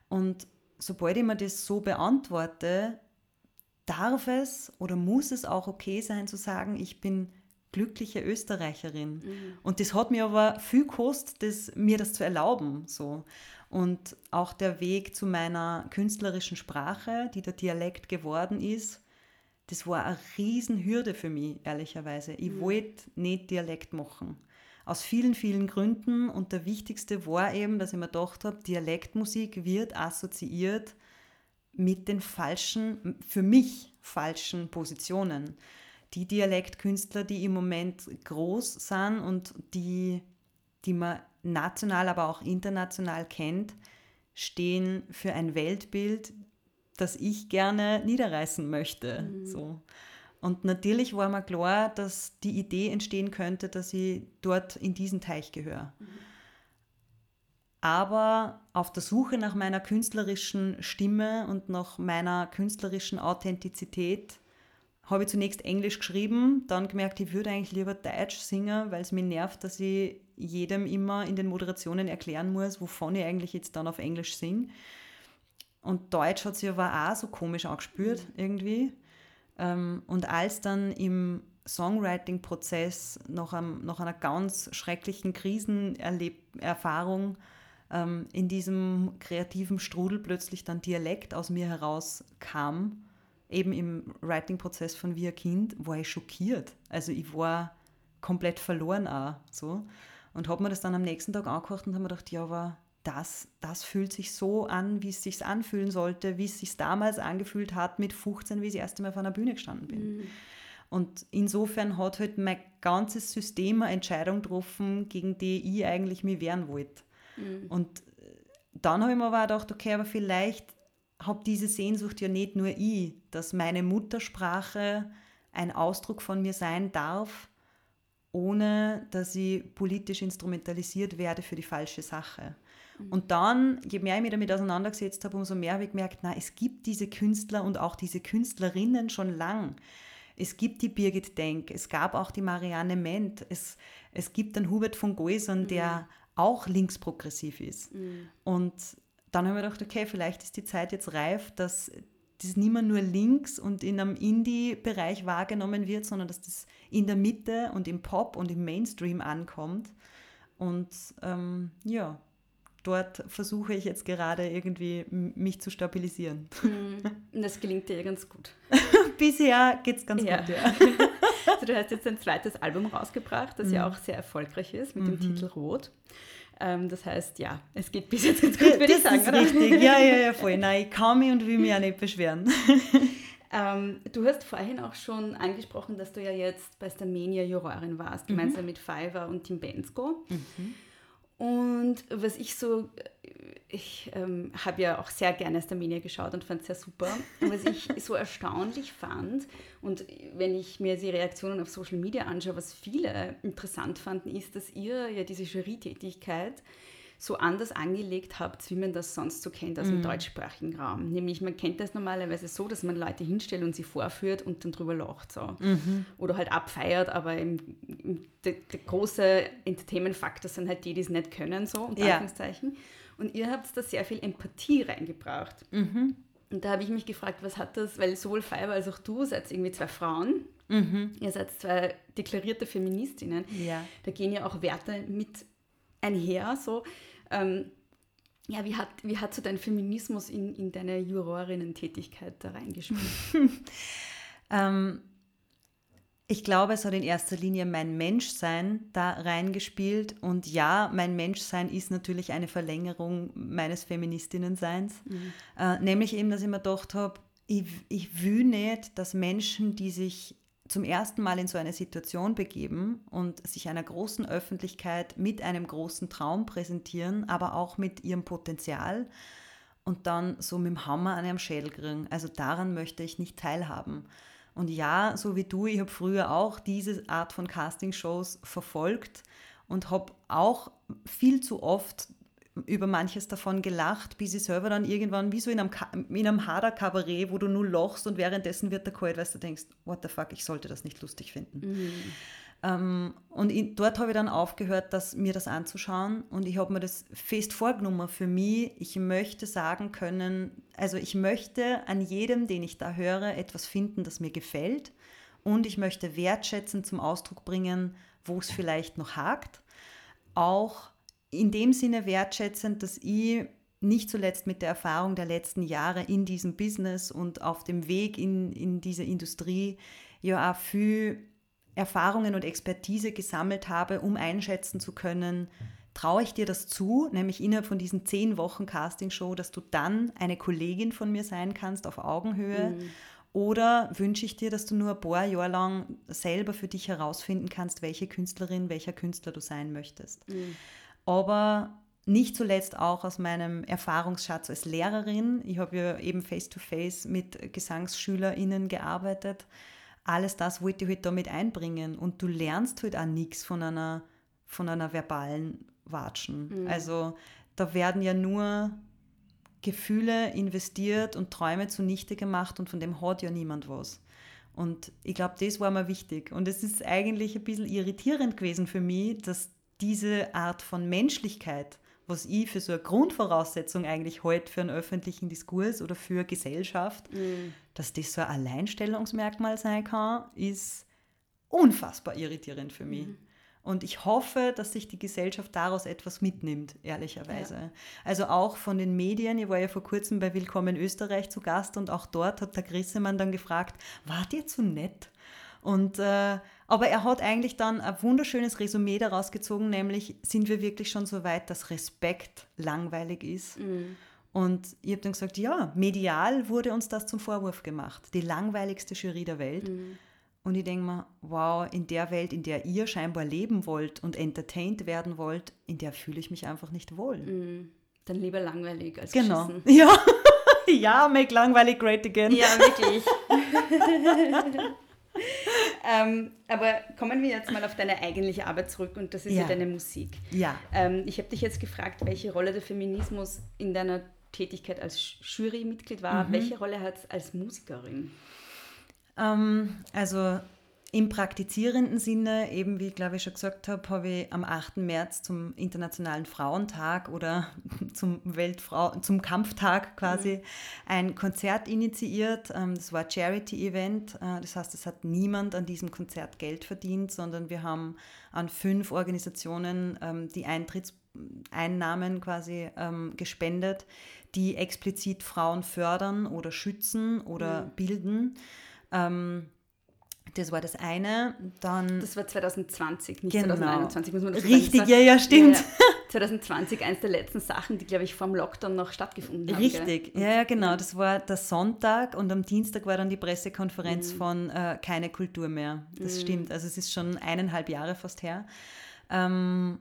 Und sobald ich mir das so beantworte, darf es oder muss es auch okay sein zu sagen, ich bin glückliche Österreicherin. Und das hat mir aber viel gekostet, das, mir das zu erlauben. So. Und auch der Weg zu meiner künstlerischen Sprache, die der Dialekt geworden ist, das war eine Riesenhürde für mich, ehrlicherweise. Ich wollte nicht Dialekt machen. Aus vielen, vielen Gründen. Und der wichtigste war eben, dass ich mir gedacht habe, Dialektmusik wird assoziiert mit den falschen, für mich falschen Positionen. Die Dialektkünstler, die im Moment groß sind und die, die man national, aber auch international kennt, stehen für ein Weltbild, das ich gerne niederreißen möchte. So. Und natürlich war mir klar, dass die Idee entstehen könnte, dass ich dort in diesen Teich gehöre. Aber auf der Suche nach meiner künstlerischen Stimme und nach meiner künstlerischen Authentizität habe ich zunächst Englisch geschrieben, dann gemerkt, ich würde eigentlich lieber Deutsch singen, weil es mich nervt, dass ich jedem immer in den Moderationen erklären muss, wovon ich eigentlich jetzt dann auf Englisch singe. Und Deutsch hat sich aber auch so komisch angespürt irgendwie. Ähm, Und als dann im Songwriting-Prozess nach, einem, nach einer ganz schrecklichen Krisenerfahrung ähm, in diesem kreativen Strudel plötzlich dann Dialekt aus mir herauskam, eben im Writing-Prozess von Wie ein Kind, war ich schockiert. Also ich war komplett verloren auch so. Und habe mir das dann am nächsten Tag angehört und habe mir gedacht, ja, aber das, das fühlt sich so an, wie es sich anfühlen sollte, wie es sich damals angefühlt hat mit 15, wie ich das erste Mal auf einer Bühne gestanden bin. Und insofern hat halt mein ganzes System eine Entscheidung getroffen, gegen die ich eigentlich mich wehren wollte. Und äh, dann habe ich mir aber auch gedacht, okay, aber vielleicht habe diese Sehnsucht ja nicht nur ich, dass meine Muttersprache ein Ausdruck von mir sein darf, ohne dass ich politisch instrumentalisiert werde für die falsche Sache. Und dann, je mehr ich mich damit auseinandergesetzt habe, umso mehr habe ich gemerkt, na, es gibt diese Künstler und auch diese Künstlerinnen schon lang. Es gibt die Birgit Denk, es gab auch die Marianne Ment, es, es gibt den Hubert von Geusern, der auch linksprogressiv ist. Und dann habe ich mir gedacht, okay, vielleicht ist die Zeit jetzt reif, dass das nicht mehr nur links und in einem Indie-Bereich wahrgenommen wird, sondern dass das in der Mitte und im Pop und im Mainstream ankommt. Und ähm, ja, dort versuche ich jetzt gerade irgendwie mich zu stabilisieren. Und das gelingt dir ja ganz gut. Bisher geht es ganz ja. gut, ja. also du hast jetzt ein zweites Album rausgebracht, das mhm. ja auch sehr erfolgreich ist, mit mhm. dem Titel Rot. Ähm, das heißt, ja, es geht bis jetzt ganz gut, würde ich sagen. Das ist richtig, ja, ja, ja, voll. Nein, ich kann mich und will mich auch nicht beschweren. Ähm, du hast vorhin auch schon angesprochen, dass du ja jetzt bei Starmania Jurorin warst, mhm. gemeinsam mit Fiverr und Tim Bensko. Mhm. Und was ich so, ich ähm, habe ja auch sehr gerne Starmania geschaut und fand es sehr super. Und was ich so erstaunlich fand, und wenn ich mir die Reaktionen auf Social Media anschaue, was viele interessant fanden, ist, dass ihr ja diese Jury-Tätigkeit so anders angelegt habt, wie man das sonst so kennt aus dem mhm. deutschsprachigen Raum. Nämlich, man kennt das normalerweise so, dass man Leute hinstellt und sie vorführt und dann drüber lacht. So. Mhm. Oder halt abfeiert, aber im, im, der, der, große Entertainment-Faktor sind halt die, die es nicht können, so, unter ja. Anführungszeichen. Und ihr habt da sehr viel Empathie reingebracht. Mhm. Und da habe ich mich gefragt, was hat das, weil sowohl Fiverr als auch du seid irgendwie zwei Frauen. Mhm. Ihr seid zwei deklarierte Feministinnen. Ja. Da gehen ja auch Werte mit einher. So. Ähm, ja, wie hat, wie hat so dein Feminismus in, in deine Jurorinnen-Tätigkeit da reingespielt? ähm, ich glaube, es hat in erster Linie mein Menschsein da reingespielt. Und ja, mein Menschsein ist natürlich eine Verlängerung meines Feministinnenseins. Mhm. Äh, nämlich eben, dass ich mir gedacht habe, ich, ich will nicht, dass Menschen, die sich zum ersten Mal in so eine Situation begeben und sich einer großen Öffentlichkeit mit einem großen Traum präsentieren, aber auch mit ihrem Potenzial und dann so mit dem Hammer an ihrem Schädel kriegen. Also daran möchte ich nicht teilhaben. Und ja, so wie du, ich habe früher auch diese Art von Castingshows verfolgt und habe auch viel zu oft über manches davon gelacht, bis ich selber dann irgendwann wie so in einem, in einem Hader-Kabarett, wo du nur lochst und währenddessen wird der kalt, weil du denkst, what the fuck, ich sollte das nicht lustig finden. Mhm. Ähm, und in, dort habe ich dann aufgehört, das, mir das anzuschauen und ich habe mir das fest vorgenommen für mich. Ich möchte sagen können, also ich möchte an jedem, den ich da höre, etwas finden, das mir gefällt und ich möchte wertschätzend zum Ausdruck bringen, wo es vielleicht noch hakt. Auch in dem Sinne wertschätzend, dass ich nicht zuletzt mit der Erfahrung der letzten Jahre in diesem Business und auf dem Weg in, in diese Industrie ja auch viel Erfahrungen und Expertise gesammelt habe, um einschätzen zu können, traue ich dir das zu, nämlich innerhalb von diesen zehn Wochen Castingshow, dass du dann eine Kollegin von mir sein kannst auf Augenhöhe? Mhm. Oder wünsche ich dir, dass du nur ein paar Jahre lang selber für dich herausfinden kannst, welche Künstlerin, welcher Künstler du sein möchtest? Mhm aber nicht zuletzt auch aus meinem Erfahrungsschatz als Lehrerin. Ich habe ja eben face-to-face -face mit GesangsschülerInnen gearbeitet. Alles das wollte ich halt damit einbringen. Und du lernst halt auch nichts von einer, von einer verbalen Watschen. Mhm. Also da werden ja nur Gefühle investiert und Träume zunichte gemacht und von dem hat ja niemand was. Und ich glaube, das war mir wichtig. Und es ist eigentlich ein bisschen irritierend gewesen für mich, dass diese Art von Menschlichkeit, was ich für so eine Grundvoraussetzung eigentlich heute für einen öffentlichen Diskurs oder für Gesellschaft, mhm. dass das so ein Alleinstellungsmerkmal sein kann, ist unfassbar irritierend für mich. Mhm. Und ich hoffe, dass sich die Gesellschaft daraus etwas mitnimmt, ehrlicherweise. Ja. Also auch von den Medien. Ich war ja vor kurzem bei Willkommen Österreich zu Gast und auch dort hat der Grissemann dann gefragt, wart ihr zu nett? Und äh, aber er hat eigentlich dann ein wunderschönes Resümee daraus gezogen, nämlich sind wir wirklich schon so weit, dass Respekt langweilig ist. Mhm. Und ich habe dann gesagt, ja, medial wurde uns das zum Vorwurf gemacht. Die langweiligste Jury der Welt. Mhm. Und ich denke mir, wow, in der Welt, in der ihr scheinbar leben wollt und entertained werden wollt, in der fühle ich mich einfach nicht wohl. Mhm. Dann lieber langweilig als genau. Geschissen. Ja. ja, make langweilig great again. Ja, wirklich. ähm, aber kommen wir jetzt mal auf deine eigentliche Arbeit zurück und das ist ja, ja deine Musik. Ja. Ähm, ich habe dich jetzt gefragt, welche Rolle der Feminismus in deiner Tätigkeit als Jurymitglied war. Mhm. Welche Rolle hat es als Musikerin? Ähm, also im praktizierenden Sinne, eben wie ich glaube ich schon gesagt habe, habe ich am 8. März zum Internationalen Frauentag oder zum Weltfrau zum Kampftag quasi mhm. ein Konzert initiiert. Ähm, das war ein Charity-Event. Äh, das heißt, es hat niemand an diesem Konzert Geld verdient, sondern wir haben an fünf Organisationen ähm, die Eintrittseinnahmen quasi ähm, gespendet, die explizit Frauen fördern oder schützen oder mhm. bilden. Das war das eine. Dann das war 2020, nicht genau. 2021, muss man dazu Richtig, sagen. ja, ja, stimmt. Ja, ja. 2020 eines der letzten Sachen, die, glaube ich, vor dem Lockdown noch stattgefunden haben. Richtig, ja, ja, genau. Das war der Sonntag und am Dienstag war dann die Pressekonferenz mhm. von äh, Keine Kultur mehr. Das mhm. stimmt. Also es ist schon eineinhalb Jahre fast her. Ähm,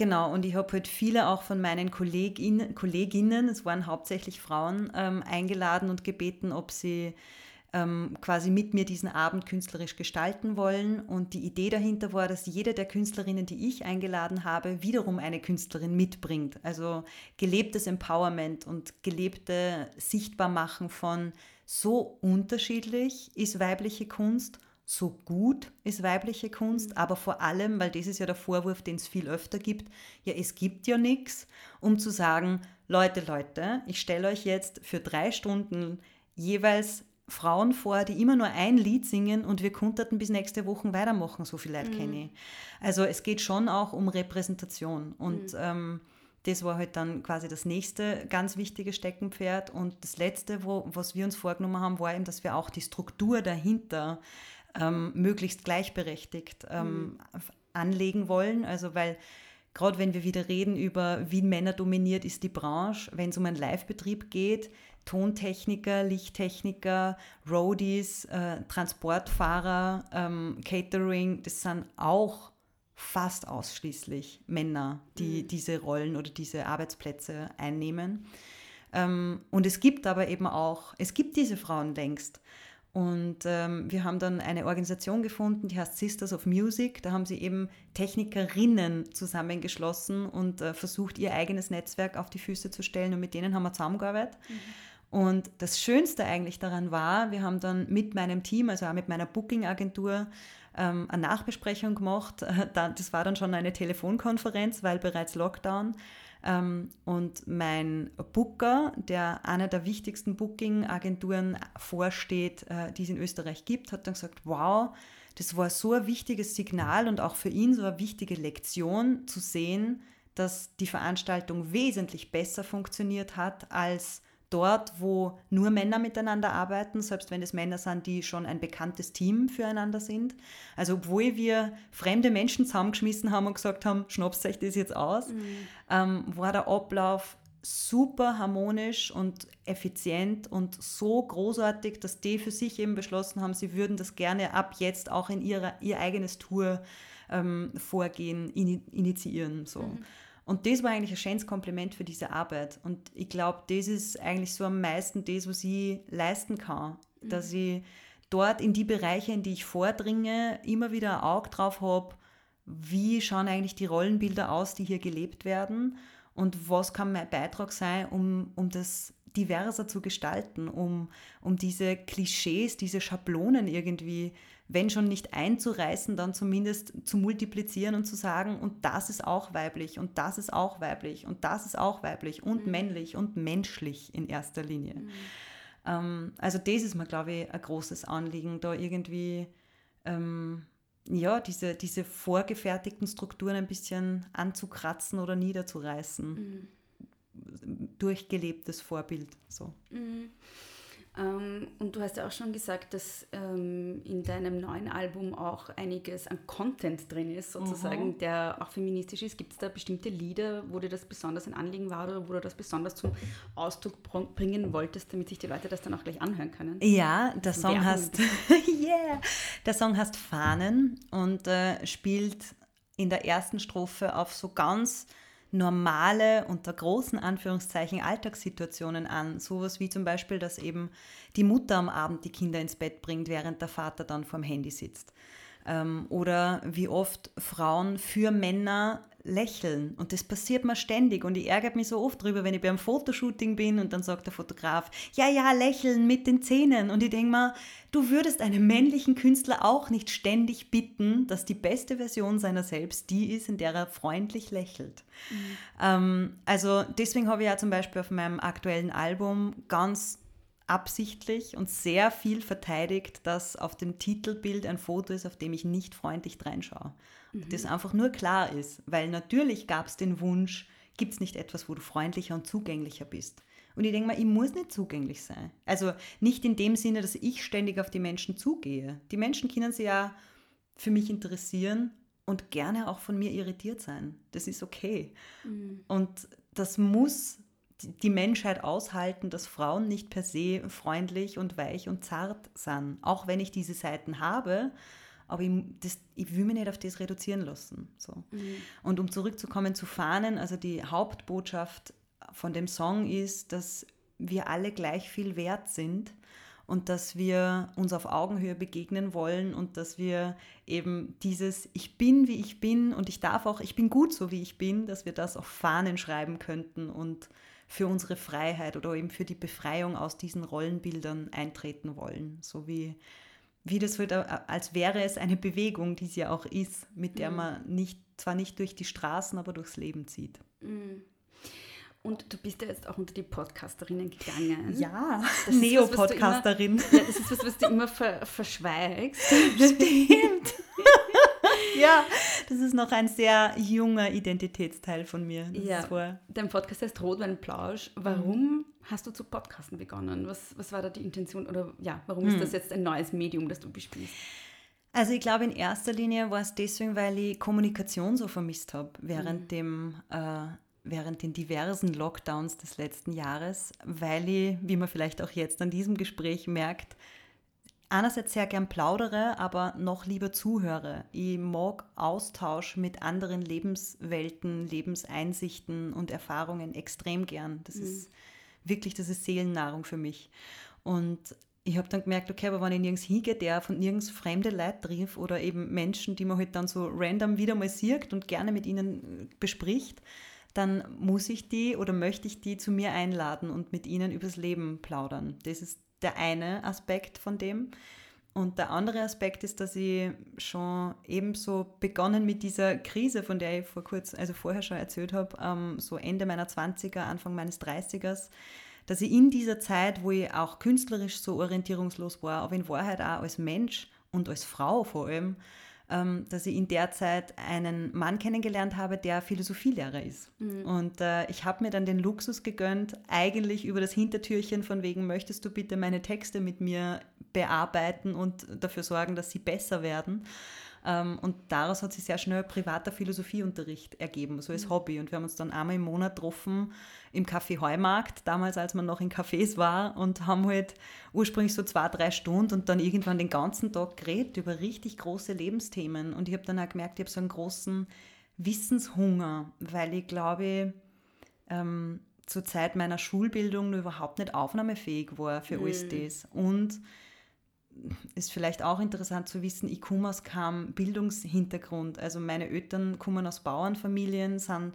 Genau, und ich habe halt viele auch von meinen Kollegin, Kolleginnen, es waren hauptsächlich Frauen, ähm, eingeladen und gebeten, ob sie ähm, quasi mit mir diesen Abend künstlerisch gestalten wollen. Und die Idee dahinter war, dass jede der Künstlerinnen, die ich eingeladen habe, wiederum eine Künstlerin mitbringt. Also gelebtes Empowerment und gelebte Sichtbarmachen von so unterschiedlich ist weibliche Kunst so gut ist weibliche Kunst, aber vor allem, weil das ist ja der Vorwurf, den es viel öfter gibt, ja, es gibt ja nichts, um zu sagen, Leute, Leute, ich stelle euch jetzt für drei Stunden jeweils Frauen vor, die immer nur ein Lied singen und wir konnten bis nächste Woche weitermachen, so viel Leute mhm. kenne ich. Also es geht schon auch um Repräsentation und mhm. ähm, das war halt dann quasi das nächste ganz wichtige Steckenpferd und das letzte, wo, was wir uns vorgenommen haben, war eben, dass wir auch die Struktur dahinter ähm, möglichst gleichberechtigt ähm, mhm. anlegen wollen, also weil gerade wenn wir wieder reden über, wie Männer dominiert ist die Branche, wenn es um einen Live-Betrieb geht, Tontechniker, Lichttechniker, Roadies, äh, Transportfahrer, ähm, Catering, das sind auch fast ausschließlich Männer, die mhm. diese Rollen oder diese Arbeitsplätze einnehmen. Ähm, und es gibt aber eben auch, es gibt diese Frauen längst. Und ähm, wir haben dann eine Organisation gefunden, die heißt Sisters of Music. Da haben sie eben Technikerinnen zusammengeschlossen und äh, versucht, ihr eigenes Netzwerk auf die Füße zu stellen. Und mit denen haben wir zusammengearbeitet. Mhm. Und das Schönste eigentlich daran war, wir haben dann mit meinem Team, also auch mit meiner Booking-Agentur, ähm, eine Nachbesprechung gemacht. Das war dann schon eine Telefonkonferenz, weil bereits Lockdown. Ähm, und mein Booker, der einer der wichtigsten Booking-Agenturen vorsteht, äh, die es in Österreich gibt, hat dann gesagt, wow, das war so ein wichtiges Signal und auch für ihn so eine wichtige Lektion zu sehen, dass die Veranstaltung wesentlich besser funktioniert hat als dort, wo nur Männer miteinander arbeiten, selbst wenn es Männer sind, die schon ein bekanntes Team füreinander sind. Also obwohl wir fremde Menschen zusammengeschmissen haben und gesagt haben, schnapst euch das jetzt aus, mhm. ähm, war der Ablauf super harmonisch und effizient und so großartig, dass die für sich eben beschlossen haben, sie würden das gerne ab jetzt auch in ihrer, ihr eigenes Tour ähm, vorgehen, initiieren. So. Mhm. Und das war eigentlich ein schönes Kompliment für diese Arbeit. Und ich glaube, das ist eigentlich so am meisten das, was ich leisten kann. Mhm. Dass ich dort in die Bereiche, in die ich vordringe, immer wieder ein Auge drauf habe, wie schauen eigentlich die Rollenbilder aus, die hier gelebt werden und was kann mein Beitrag sein, um, um das diverser zu gestalten, um, um diese Klischees, diese Schablonen irgendwie wenn schon nicht einzureißen, dann zumindest zu multiplizieren und zu sagen, und das ist auch weiblich und das ist auch weiblich und das ist auch weiblich und mhm. männlich und menschlich in erster Linie. Mhm. Ähm, also das ist mir, glaube ich, ein großes Anliegen, da irgendwie ähm, ja, diese, diese vorgefertigten Strukturen ein bisschen anzukratzen oder niederzureißen. Mhm. Durchgelebtes Vorbild. So. Mhm. Ähm, und du hast ja auch schon gesagt, dass ähm, in deinem neuen Album auch einiges an Content drin ist, sozusagen, mhm. der auch feministisch ist. Gibt es da bestimmte Lieder, wo dir das besonders ein Anliegen war oder wo du das besonders zum Ausdruck bringen wolltest, damit sich die Leute das dann auch gleich anhören können? Ja, der Song heißt yeah, der Song heißt Fahnen und äh, spielt in der ersten Strophe auf so ganz normale, unter großen Anführungszeichen, Alltagssituationen an. Sowas wie zum Beispiel, dass eben die Mutter am Abend die Kinder ins Bett bringt, während der Vater dann vorm Handy sitzt. Ähm, oder wie oft Frauen für Männer lächeln. Und das passiert mir ständig. Und ich ärgere mich so oft drüber, wenn ich beim Fotoshooting bin und dann sagt der Fotograf, ja, ja, lächeln mit den Zähnen. Und ich denke mir, du würdest einem männlichen Künstler auch nicht ständig bitten, dass die beste Version seiner selbst die ist, in der er freundlich lächelt. Mhm. Ähm, also deswegen habe ich ja zum Beispiel auf meinem aktuellen Album ganz absichtlich und sehr viel verteidigt, dass auf dem Titelbild ein Foto ist, auf dem ich nicht freundlich reinschaue. Mhm. Das einfach nur klar ist, weil natürlich gab es den Wunsch, gibt es nicht etwas, wo du freundlicher und zugänglicher bist. Und ich denke mal, ich muss nicht zugänglich sein. Also nicht in dem Sinne, dass ich ständig auf die Menschen zugehe. Die Menschen können sich ja für mich interessieren und gerne auch von mir irritiert sein. Das ist okay. Mhm. Und das muss die Menschheit aushalten, dass Frauen nicht per se freundlich und weich und zart sind. Auch wenn ich diese Seiten habe, aber ich, das, ich will mich nicht auf das reduzieren lassen. So. Mhm. Und um zurückzukommen zu Fahnen, also die Hauptbotschaft von dem Song ist, dass wir alle gleich viel wert sind und dass wir uns auf Augenhöhe begegnen wollen und dass wir eben dieses Ich bin, wie ich bin und ich darf auch, ich bin gut so, wie ich bin, dass wir das auf Fahnen schreiben könnten und für unsere Freiheit oder eben für die Befreiung aus diesen Rollenbildern eintreten wollen, so wie wie das wird, äh, als wäre es eine Bewegung, die es ja auch ist, mit der mhm. man nicht, zwar nicht durch die Straßen, aber durchs Leben zieht. Mhm. Und du bist ja jetzt auch unter die Podcasterinnen gegangen. Ja, Neo-Podcasterin. Ja, das ist was, was du immer ver verschweigst. Stimmt. ja, das ist noch ein sehr junger Identitätsteil von mir. Das ja, dein Podcast heißt Rotweinplausch. Warum hast du zu Podcasten begonnen? Was, was war da die Intention? Oder ja, warum hm. ist das jetzt ein neues Medium, das du bespielst? Also ich glaube, in erster Linie war es deswegen, weil ich Kommunikation so vermisst habe während, mhm. dem, äh, während den diversen Lockdowns des letzten Jahres, weil ich, wie man vielleicht auch jetzt an diesem Gespräch merkt, einerseits sehr gern plaudere, aber noch lieber zuhöre. Ich mag Austausch mit anderen Lebenswelten, Lebenseinsichten und Erfahrungen extrem gern. Das mhm. ist wirklich, das ist Seelennahrung für mich. Und ich habe dann gemerkt, okay, aber wenn ich nirgends hingehe, der von nirgends fremde Leute trifft oder eben Menschen, die man halt dann so random wieder mal sieht und gerne mit ihnen bespricht, dann muss ich die oder möchte ich die zu mir einladen und mit ihnen übers Leben plaudern. Das ist der eine Aspekt von dem. Und der andere Aspekt ist, dass ich schon ebenso begonnen mit dieser Krise, von der ich vor kurz, also vorher schon erzählt habe, ähm, so Ende meiner 20er, Anfang meines 30ers, dass ich in dieser Zeit, wo ich auch künstlerisch so orientierungslos war, aber in Wahrheit auch als Mensch und als Frau vor allem, ähm, dass ich in der Zeit einen Mann kennengelernt habe, der Philosophielehrer ist. Mhm. Und äh, ich habe mir dann den Luxus gegönnt, eigentlich über das Hintertürchen von wegen, möchtest du bitte meine Texte mit mir bearbeiten und dafür sorgen, dass sie besser werden. Ähm, und daraus hat sich sehr schnell privater Philosophieunterricht ergeben, so als mhm. Hobby. Und wir haben uns dann einmal im Monat getroffen im Café Heumarkt, damals als man noch in Cafés war, und haben halt ursprünglich so zwei, drei Stunden und dann irgendwann den ganzen Tag geredet über richtig große Lebensthemen. Und ich habe dann auch gemerkt, ich habe so einen großen Wissenshunger, weil ich glaube, ähm, zur Zeit meiner Schulbildung nur überhaupt nicht aufnahmefähig war für mhm. alles das. Und ist vielleicht auch interessant zu wissen, ich komme aus keinem Bildungshintergrund. Also meine Eltern kommen aus Bauernfamilien, sind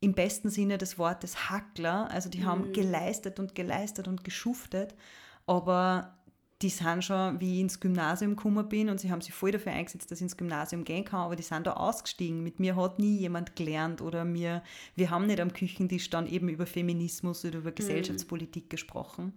im besten Sinne des Wortes Hackler. Also die mhm. haben geleistet und geleistet und geschuftet, aber die sind schon, wie ich ins Gymnasium gekommen bin und sie haben sich voll dafür eingesetzt, dass ich ins Gymnasium gehen kann, aber die sind da ausgestiegen. Mit mir hat nie jemand gelernt oder mir, wir haben nicht am Küchentisch dann eben über Feminismus oder über mhm. Gesellschaftspolitik mhm. gesprochen.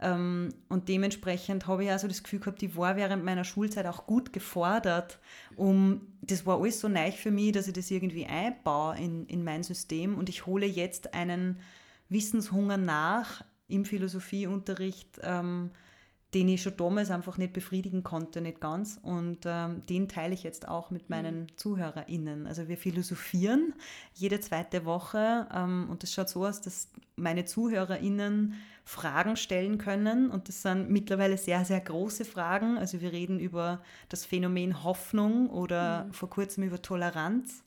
Ähm, und dementsprechend habe ich also das Gefühl gehabt, ich war während meiner Schulzeit auch gut gefordert, um, das war alles so neu für mich, dass ich das irgendwie einbaue in, in mein System und ich hole jetzt einen Wissenshunger nach im Philosophieunterricht, ähm, den ich schon damals einfach nicht befriedigen konnte, nicht ganz. Und ähm, den teile ich jetzt auch mit meinen mhm. ZuhörerInnen. Also wir philosophieren jede zweite Woche ähm, und es schaut so aus, dass meine ZuhörerInnen Fragen stellen können und das sind mittlerweile sehr, sehr große Fragen. Also wir reden über das Phänomen Hoffnung oder mhm. vor kurzem über Toleranz.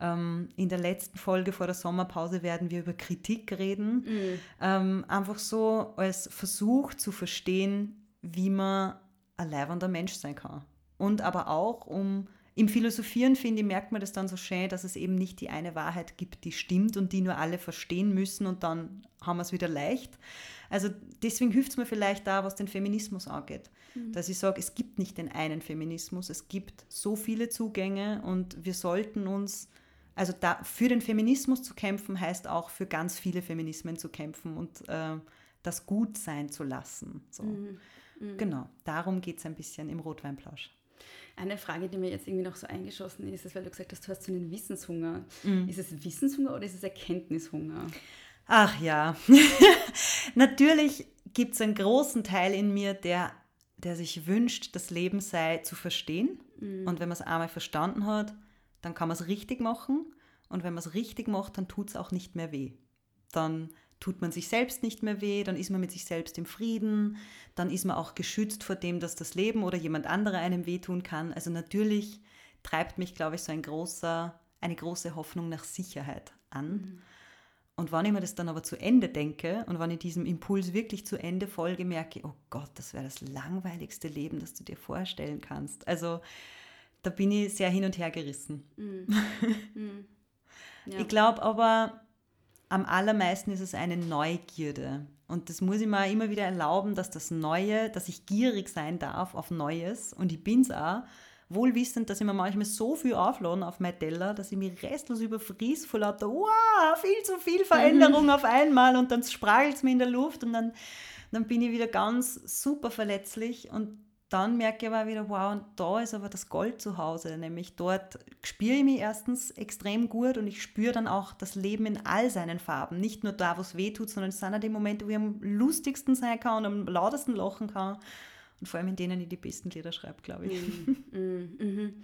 Ähm, in der letzten Folge vor der Sommerpause werden wir über Kritik reden. Mhm. Ähm, einfach so als Versuch zu verstehen, wie man ein leibender Mensch sein kann. und aber auch um im Philosophieren, finde ich, merkt man das dann so schön, dass es eben nicht die eine Wahrheit gibt, die stimmt und die nur alle verstehen müssen und dann haben wir es wieder leicht. Also deswegen hilft es mir vielleicht da, was den Feminismus angeht. Mhm. Dass ich sage, es gibt nicht den einen Feminismus, es gibt so viele Zugänge und wir sollten uns, also da, für den Feminismus zu kämpfen, heißt auch für ganz viele Feminismen zu kämpfen und äh, das gut sein zu lassen. So. Mhm. Mhm. Genau, darum geht es ein bisschen im Rotweinplausch. Eine Frage, die mir jetzt irgendwie noch so eingeschossen ist, ist, weil du gesagt hast, du hast so einen Wissenshunger. Mhm. Ist es Wissenshunger oder ist es Erkenntnishunger? Ach ja, natürlich gibt es einen großen Teil in mir, der, der sich wünscht, das Leben sei zu verstehen. Mhm. Und wenn man es einmal verstanden hat, dann kann man es richtig machen. Und wenn man es richtig macht, dann tut es auch nicht mehr weh. Dann tut man sich selbst nicht mehr weh, dann ist man mit sich selbst im Frieden, dann ist man auch geschützt vor dem, dass das Leben oder jemand anderer einem wehtun kann. Also natürlich treibt mich, glaube ich, so ein großer, eine große Hoffnung nach Sicherheit an. Mhm. Und wenn ich mir das dann aber zu Ende denke und wenn ich diesem Impuls wirklich zu Ende folge, merke ich, oh Gott, das wäre das langweiligste Leben, das du dir vorstellen kannst. Also da bin ich sehr hin und her gerissen. Mhm. Mhm. Ja. Ich glaube aber, am allermeisten ist es eine Neugierde. Und das muss ich mir immer wieder erlauben, dass das Neue, dass ich gierig sein darf auf Neues. Und ich bin es auch, wohl wissend, dass ich mir manchmal so viel aufladen auf mein Teller, dass ich mich restlos überfries vor lauter, wow, viel zu viel Veränderung auf einmal und dann spragelt es mir in der Luft und dann, dann bin ich wieder ganz super verletzlich und dann merke ich aber wieder, wow, und da ist aber das Gold zu Hause. Nämlich dort spüre ich mich erstens extrem gut und ich spüre dann auch das Leben in all seinen Farben. Nicht nur da, wo es weh tut, sondern es sind auch die Momente, wo ich am lustigsten sein kann und am lautesten lachen kann. Und vor allem in denen ich die besten Lieder schreibe, glaube ich. Mm, mm, mm,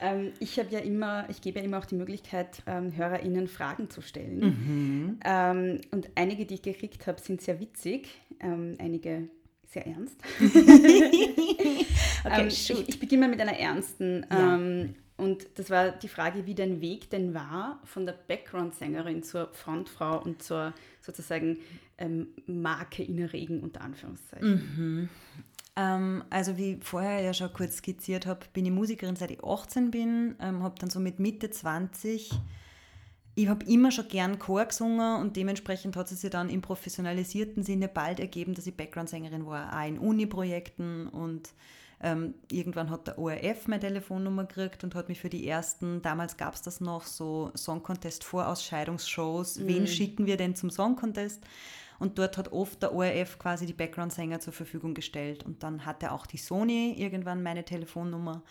ähm, ich habe ja immer, ich gebe ja immer auch die Möglichkeit, ähm, HörerInnen Fragen zu stellen. Mhm. Ähm, und einige, die ich gekriegt habe, sind sehr witzig. Ähm, einige sehr ernst. okay, ähm, ich, ich, beginne mal mit einer ernsten. Ja. Ähm, und das war die Frage, wie dein Weg denn war von der Background-Sängerin zur Frontfrau und zur sozusagen ähm, Marke in der Regen unter Anführungszeichen. Mhm. Ähm, also wie vorher ja schon kurz skizziert habe, bin ich Musikerin seit ich 18 bin, ähm, habe dann so mit Mitte 20 ich habe immer schon gern Chor gesungen und dementsprechend hat es sich dann im professionalisierten Sinne bald ergeben, dass ich Background-Sängerin war, auch in Uni-Projekten und ähm, irgendwann hat der ORF meine Telefonnummer gekriegt und hat mich für die ersten, damals gab es das noch, so Song Contest Vorausscheidungsshows, mhm. wen schicken wir denn zum Song Contest? Und dort hat oft der ORF quasi die Background-Sänger zur Verfügung gestellt. Und dann hatte auch die Sony irgendwann meine Telefonnummer.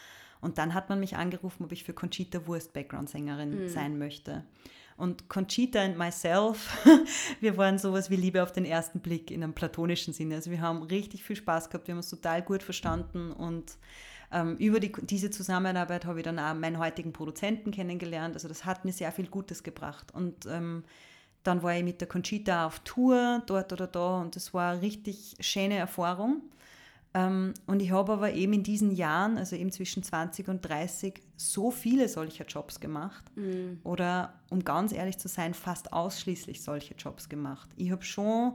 Und dann hat man mich angerufen, ob ich für Conchita Wurst Background-Sängerin mhm. sein möchte. Und Conchita and myself, wir waren sowas wie Liebe auf den ersten Blick in einem platonischen Sinne. Also wir haben richtig viel Spaß gehabt, wir haben uns total gut verstanden und ähm, über die, diese Zusammenarbeit habe ich dann auch meinen heutigen Produzenten kennengelernt. Also das hat mir sehr viel Gutes gebracht. Und ähm, dann war ich mit der Conchita auf Tour, dort oder da, und das war eine richtig schöne Erfahrung. Ähm, und ich habe aber eben in diesen Jahren, also eben zwischen 20 und 30, so viele solcher Jobs gemacht. Mhm. Oder um ganz ehrlich zu sein, fast ausschließlich solche Jobs gemacht. Ich habe schon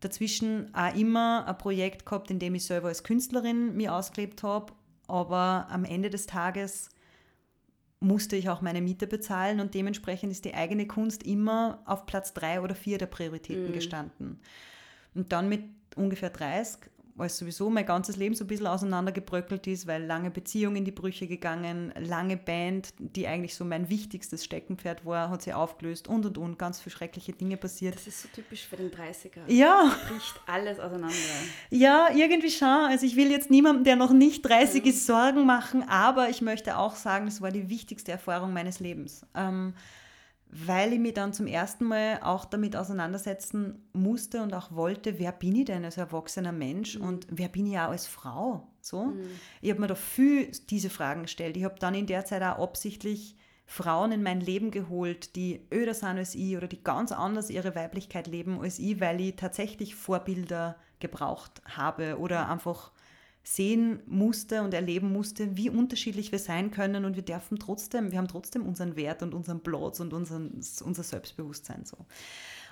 dazwischen auch immer ein Projekt gehabt, in dem ich selber als Künstlerin mir ausgelebt habe. Aber am Ende des Tages musste ich auch meine Miete bezahlen und dementsprechend ist die eigene Kunst immer auf Platz drei oder vier der Prioritäten mhm. gestanden. Und dann mit ungefähr 30 als sowieso mein ganzes Leben so ein bisschen auseinandergebröckelt ist, weil lange Beziehung in die Brüche gegangen, lange Band, die eigentlich so mein wichtigstes Steckenpferd war, hat sie aufgelöst und und und, ganz viele schreckliche Dinge passiert. Das ist so typisch für den 30er. Ja. Bricht alles auseinander. Ja, irgendwie schon. Also ich will jetzt niemandem, der noch nicht 30 mhm. ist, Sorgen machen, aber ich möchte auch sagen, das war die wichtigste Erfahrung meines Lebens. Ähm, weil ich mich dann zum ersten Mal auch damit auseinandersetzen musste und auch wollte, wer bin ich denn als erwachsener Mensch mhm. und wer bin ich auch als Frau? So. Mhm. Ich habe mir da viel diese Fragen gestellt. Ich habe dann in der Zeit auch absichtlich Frauen in mein Leben geholt, die öder sind als ich oder die ganz anders ihre Weiblichkeit leben als ich, weil ich tatsächlich Vorbilder gebraucht habe oder einfach sehen musste und erleben musste, wie unterschiedlich wir sein können und wir dürfen trotzdem, wir haben trotzdem unseren Wert und unseren Platz und unseren, unser Selbstbewusstsein so.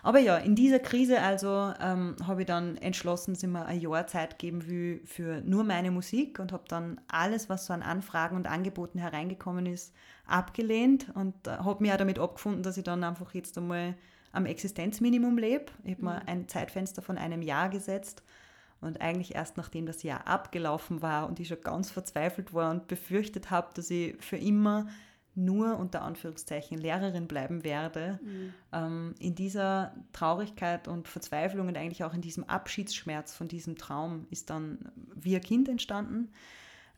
Aber ja, in dieser Krise also ähm, habe ich dann entschlossen, dass ich mir ein Jahr Zeit geben will für nur meine Musik und habe dann alles, was so an Anfragen und Angeboten hereingekommen ist, abgelehnt und äh, habe mich auch damit abgefunden, dass ich dann einfach jetzt einmal am Existenzminimum lebe. Ich habe mir ein Zeitfenster von einem Jahr gesetzt und eigentlich erst nachdem das Jahr abgelaufen war und ich schon ganz verzweifelt war und befürchtet habe, dass ich für immer nur unter Anführungszeichen Lehrerin bleiben werde, Mhm. ähm, in dieser Traurigkeit und Verzweiflung und eigentlich auch in diesem Abschiedsschmerz von diesem Traum ist dann wie ein Kind entstanden.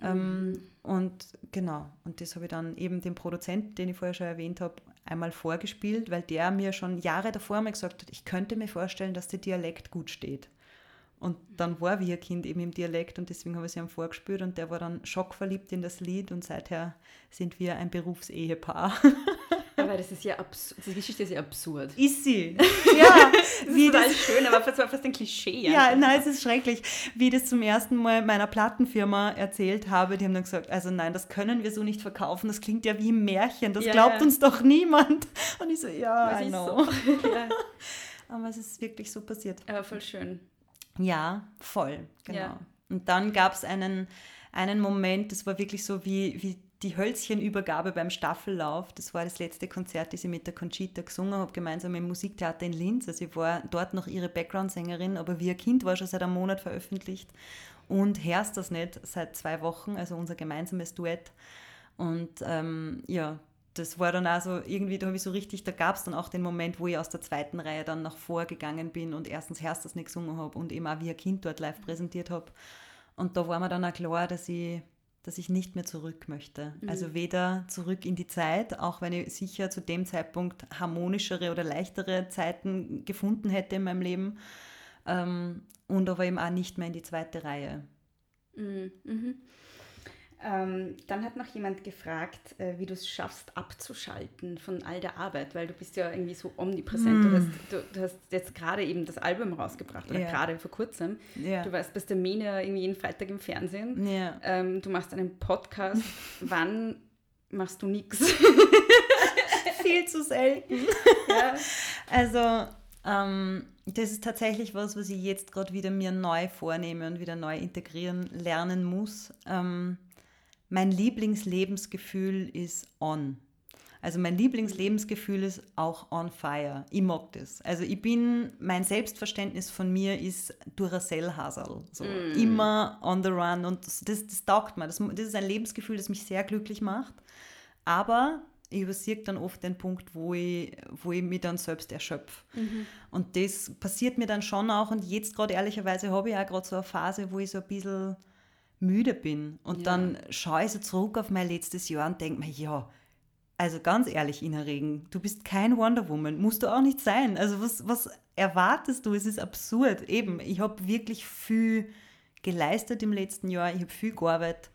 Ähm, und genau, und das habe ich dann eben dem Produzenten, den ich vorher schon erwähnt habe, einmal vorgespielt, weil der mir schon Jahre davor mal gesagt hat, ich könnte mir vorstellen, dass der Dialekt gut steht. Und dann war wie ein Kind eben im Dialekt und deswegen habe ich es ihm vorgespielt und der war dann schockverliebt in das Lied und seither sind wir ein Berufsehepaar. Aber das ist ja absurd. Die Geschichte ist ja absurd. Ist sie? Ja, das ist total schön, aber fast, fast ein Klischee. Ja, einfach. nein, es ist schrecklich. Wie ich das zum ersten Mal meiner Plattenfirma erzählt habe, die haben dann gesagt, also nein, das können wir so nicht verkaufen, das klingt ja wie ein Märchen, das Ja, glaubt ja. uns doch niemand. Und ich so, ja, Das I ist know. so. ja. Aber es ist wirklich so passiert. Aber voll schön. Ja, voll, genau. Ja. Und dann gab es einen, einen Moment, das war wirklich so wie, wie die Hölzchenübergabe beim Staffellauf. Das war das letzte Konzert, das ich mit der Conchita gesungen habe, gemeinsam im Musiktheater in Linz. Also ich war dort noch ihre Background-Sängerin, aber wie ein Kind war schon seit einem Monat veröffentlicht. Und Herst das nicht seit zwei Wochen, also unser gemeinsames Duett. Und ähm, ja, das war dann also irgendwie, da habe ich so richtig, da gab es dann auch den Moment, wo ich aus der zweiten Reihe dann nach vorgegangen bin und erstens Herst das nicht gesungen habe und eben auch wie ein Kind dort live präsentiert habe. Und da war mir dann auch klar, dass ich, dass ich nicht mehr zurück möchte. Mhm. Also weder zurück in die Zeit, auch wenn ich sicher zu dem Zeitpunkt harmonischere oder leichtere Zeiten gefunden hätte in meinem Leben, ähm, und aber eben auch nicht mehr in die zweite Reihe. Mhm. Ähm, dann hat noch jemand gefragt, äh, wie du es schaffst, abzuschalten von all der Arbeit, weil du bist ja irgendwie so omnipräsent. Du, Mm. hast, du, du hast jetzt gerade eben das Album rausgebracht, oder Ja. gerade vor kurzem. Ja. Du warst bei Stamina irgendwie jeden Freitag im Fernsehen. Ja. Ähm, du machst einen Podcast. Wann machst du nichts? Viel zu selten. Ja. Also, ähm, das ist tatsächlich was, was ich jetzt gerade wieder mir neu vornehme und wieder neu integrieren lernen muss. Ähm, mein Lieblingslebensgefühl ist on. Also mein Lieblingslebensgefühl ist auch on fire. Ich mag das. Also ich bin, mein Selbstverständnis von mir ist Duracell-Hasel. So Mm. immer on the run und das, das, das taugt mir. Das, das ist ein Lebensgefühl, das mich sehr glücklich macht. Aber ich übersehe dann oft den Punkt, wo ich, wo ich mich dann selbst erschöpfe. Mhm. Und das passiert mir dann schon auch. Und jetzt gerade ehrlicherweise habe ich auch gerade so eine Phase, wo ich so ein bisschen müde bin. Und Ja. dann schaue ich so zurück auf mein letztes Jahr und denke mir, ja, also ganz ehrlich, Ina Regen, du bist kein Wonder Woman, musst du auch nicht sein. Also was, was erwartest du? Es ist absurd. Eben, ich habe wirklich viel geleistet im letzten Jahr, ich habe viel gearbeitet.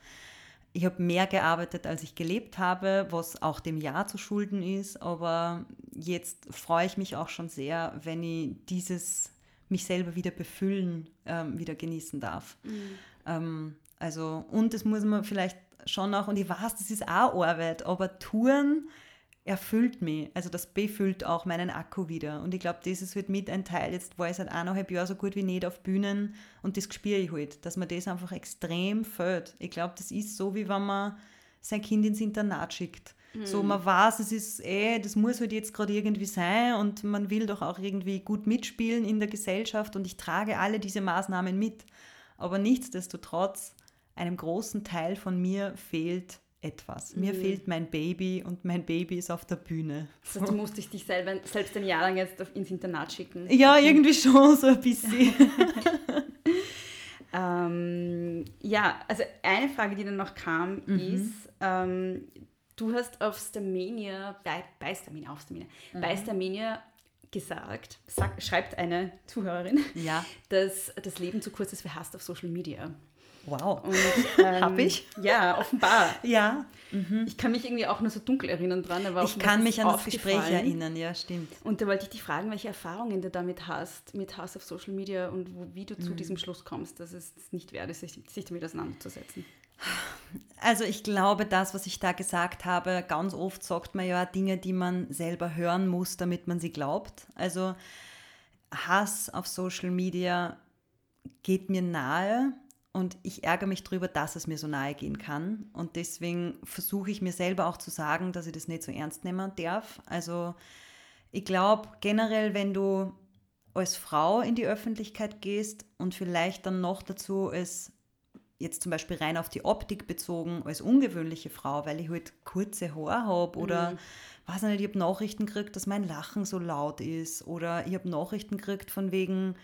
Ich habe mehr gearbeitet, als ich gelebt habe, was auch dem Jahr zu schulden ist. Aber jetzt freue ich mich auch schon sehr, wenn ich dieses mich selber wieder befüllen, ähm, wieder genießen darf. Ähm, also, und das muss man vielleicht schon auch, und ich weiß, das ist auch Arbeit, aber Touren erfüllt mich. Also das befüllt auch meinen Akku wieder. Und ich glaube, das ist halt mit ein Teil. Jetzt war ich seit eineinhalb Jahren so gut wie nicht auf Bühnen und das spüre ich halt, dass mir das einfach extrem fällt. Ich glaube, das ist so, wie wenn man sein Kind ins Internat schickt. So, Mhm. man weiß, es ist eh, das muss halt jetzt gerade irgendwie sein und man will doch auch irgendwie gut mitspielen in der Gesellschaft und ich trage alle diese Maßnahmen mit. Aber nichtsdestotrotz, einem großen Teil von mir fehlt etwas. Mir Mhm. fehlt mein Baby und mein Baby ist auf der Bühne. Das heißt, du musst dich dich selber, selbst ein Jahr lang jetzt ins Internat schicken. Ja, irgendwie schon so ein bisschen. ähm, ja, also eine Frage, die dann noch kam, Mhm. ist, ähm, du hast auf Stamania, bei, bei Stamina, auf Stamina, bei Mhm. Stamania gesagt, sag, schreibt eine Zuhörerin, Ja. dass das Leben zu kurz ist für Hass auf Social Media. Wow. Ähm, Hab ich? Ja, offenbar. Ja. Ich kann mich irgendwie auch nur so dunkel erinnern dran. Aber Ich kann mich an das Gespräch erinnern, ja, stimmt. Und da wollte ich dich fragen, welche Erfahrungen du damit hast, mit Hass auf Social Media und wo, wie du zu Mhm. diesem Schluss kommst, dass es nicht wert ist, sich, sich damit auseinanderzusetzen. Also ich glaube, das, was ich da gesagt habe, ganz oft sagt man ja Dinge, die man selber hören muss, damit man sie glaubt. Also Hass auf Social Media geht mir nahe und ich ärgere mich darüber, dass es mir so nahe gehen kann. Und deswegen versuche ich mir selber auch zu sagen, dass ich das nicht so ernst nehmen darf. Also ich glaube generell, wenn du als Frau in die Öffentlichkeit gehst und vielleicht dann noch dazu als jetzt zum Beispiel rein auf die Optik bezogen, als ungewöhnliche Frau, weil ich halt kurze Haare habe oder mhm. weiß nicht, ich habe Nachrichten gekriegt, dass mein Lachen so laut ist oder ich habe Nachrichten gekriegt von wegen,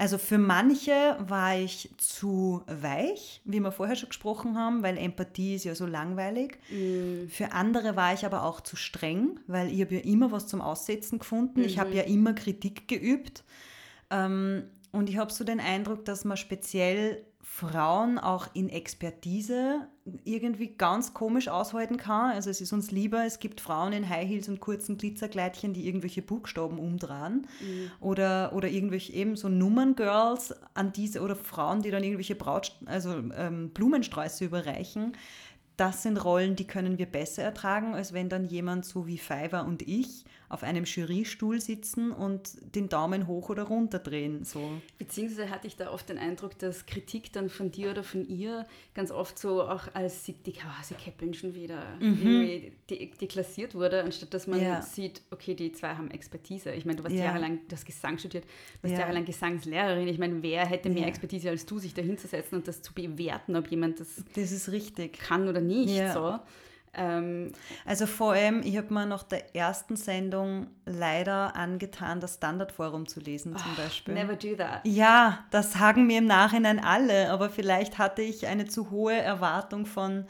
also für manche war ich zu weich, wie wir vorher schon gesprochen haben, weil Empathie ist ja so langweilig. Mm. Für andere war ich aber auch zu streng, weil ich habe ja immer was zum Aussetzen gefunden. Mhm. Ich habe mhm. ja immer Kritik geübt. Ähm, und ich habe so den Eindruck, dass man speziell Frauen auch in Expertise irgendwie ganz komisch aushalten kann. Also es ist uns lieber, es gibt Frauen in High Heels und kurzen Glitzerkleidchen, die irgendwelche Buchstaben umdrehen mhm. oder, oder irgendwelche eben so Nummerngirls an diese oder Frauen, die dann irgendwelche Braut, also ähm, Blumensträuße überreichen das sind Rollen, die können wir besser ertragen, als wenn dann jemand so wie Fiverr und ich auf einem Jurystuhl sitzen und den Daumen hoch oder runter drehen. So. Beziehungsweise hatte ich da oft den Eindruck, dass Kritik dann von dir oder von ihr ganz oft so auch als sie, die, oh, sie keppeln schon wieder mhm. deklassiert wurde, anstatt dass man ja. sieht, okay, die zwei haben Expertise. Ich meine, du warst ja. jahrelang, du hast Gesang studiert, du warst ja. jahrelang Gesangslehrerin. Ich meine, wer hätte mehr Expertise als du, sich da hinzusetzen und das zu bewerten, ob jemand das, das ist richtig. kann oder nicht. So. Ähm, also vor allem, ich habe mir nach der ersten Sendung leider angetan, das Standardforum zu lesen zum oh, Beispiel. Never do that. Ja, das sagen mir im Nachhinein alle, aber vielleicht hatte ich eine zu hohe Erwartung von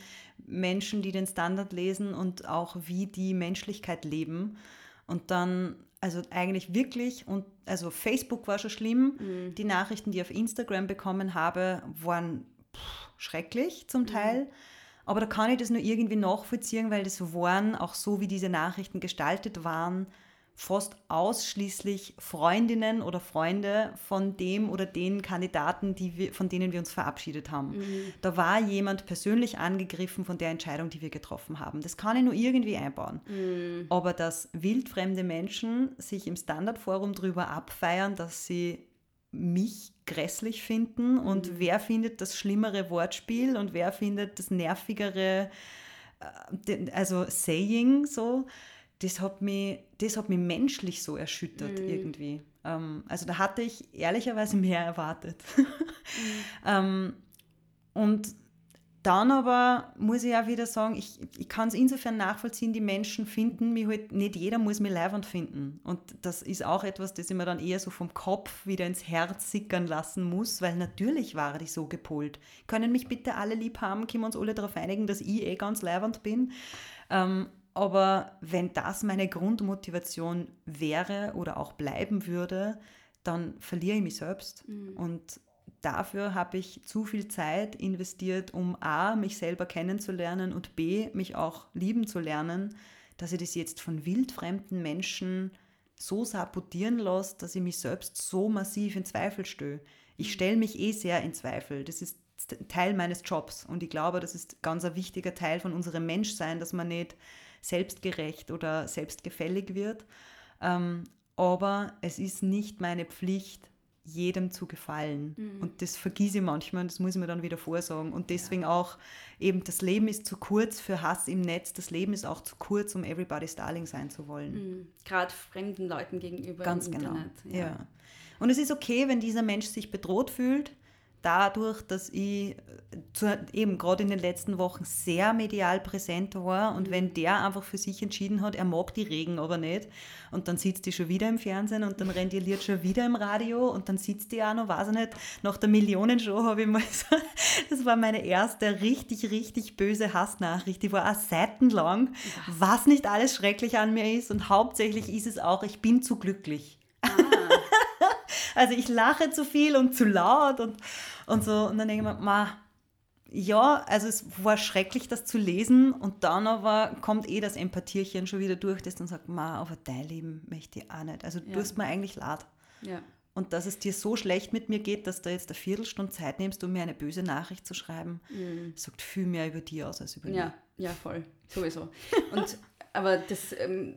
Menschen, die den Standard lesen und auch wie die Menschlichkeit leben. Und dann, also eigentlich wirklich, und also Facebook war schon schlimm, mhm. die Nachrichten, die ich auf Instagram bekommen habe, waren pff, schrecklich zum mhm. Teil. Mhm aber da kann ich das nur irgendwie nachvollziehen, weil das waren, auch so wie diese Nachrichten gestaltet waren, fast ausschließlich Freundinnen oder Freunde von dem oder den Kandidaten, die wir, von denen wir uns verabschiedet haben. Mhm. Da war jemand persönlich angegriffen von der Entscheidung, die wir getroffen haben. Das kann ich nur irgendwie einbauen. Mhm. Aber dass wildfremde Menschen sich im Standardforum darüber abfeiern, dass sie mich grässlich finden und mhm. wer findet das schlimmere Wortspiel und wer findet das nervigere, äh, also Saying so, das hat mich, das hat mich menschlich so erschüttert mhm. irgendwie. Ähm, also da hatte ich ehrlicherweise mehr erwartet. mhm. ähm, und dann aber muss ich auch wieder sagen, ich, ich kann es insofern nachvollziehen, die Menschen finden mich halt, nicht jeder muss mich leibend finden. Und das ist auch etwas, das ich mir dann eher so vom Kopf wieder ins Herz sickern lassen muss, weil natürlich war ich so gepolt. Können mich bitte alle lieb haben, können wir uns alle darauf einigen, dass ich eh ganz leibend bin. Ähm, aber wenn das meine Grundmotivation wäre oder auch bleiben würde, dann verliere ich mich selbst. Mhm. Und dafür habe ich zu viel Zeit investiert, um A, mich selber kennenzulernen und B, mich auch lieben zu lernen, dass ich das jetzt von wildfremden Menschen so sabotieren lasse, dass ich mich selbst so massiv in Zweifel stöhe. Ich stelle mich eh sehr in Zweifel. Das ist Teil meines Jobs und ich glaube, das ist ganz ein wichtiger Teil von unserem Menschsein, dass man nicht selbstgerecht oder selbstgefällig wird. Ähm, aber es ist nicht meine Pflicht, jedem zu gefallen. Mhm. Und das vergieße ich manchmal und das muss ich mir dann wieder vorsagen. Und deswegen ja. auch eben, das Leben ist zu kurz für Hass im Netz, das Leben ist auch zu kurz, um Everybody's Darling sein zu wollen. Mhm. Gerade fremden Leuten gegenüber. Ganz genau. Internet. Ja. ja. Und es ist okay, wenn dieser Mensch sich bedroht fühlt dadurch, dass ich zu, eben gerade in den letzten Wochen sehr medial präsent war und mhm. wenn der einfach für sich entschieden hat, er mag die Regen aber nicht und dann sitzt die schon wieder im Fernsehen und dann rennt die Lied schon wieder im Radio und dann sitzt die auch noch, weiß ich nicht, nach der Millionenshow habe ich mal so, das war meine erste richtig, richtig böse Hassnachricht, die war auch seitenlang, was nicht alles schrecklich an mir ist und hauptsächlich ist es auch, ich bin zu glücklich. Also ich lache zu viel und zu laut und, und so. Und dann denke ich mir, ma, ja, also es war schrecklich, das zu lesen und dann aber kommt eh das Empathierchen schon wieder durch, das dann sagt, ma, aber dein Leben möchte ich auch nicht. Also du ja. tust mir eigentlich leid. Ja. Und dass es dir so schlecht mit mir geht, dass du jetzt eine Viertelstunde Zeit nimmst, um mir eine böse Nachricht zu schreiben, mhm. sagt viel mehr über dich aus als über ja, mich. Ja, voll, sowieso. Und aber das ähm,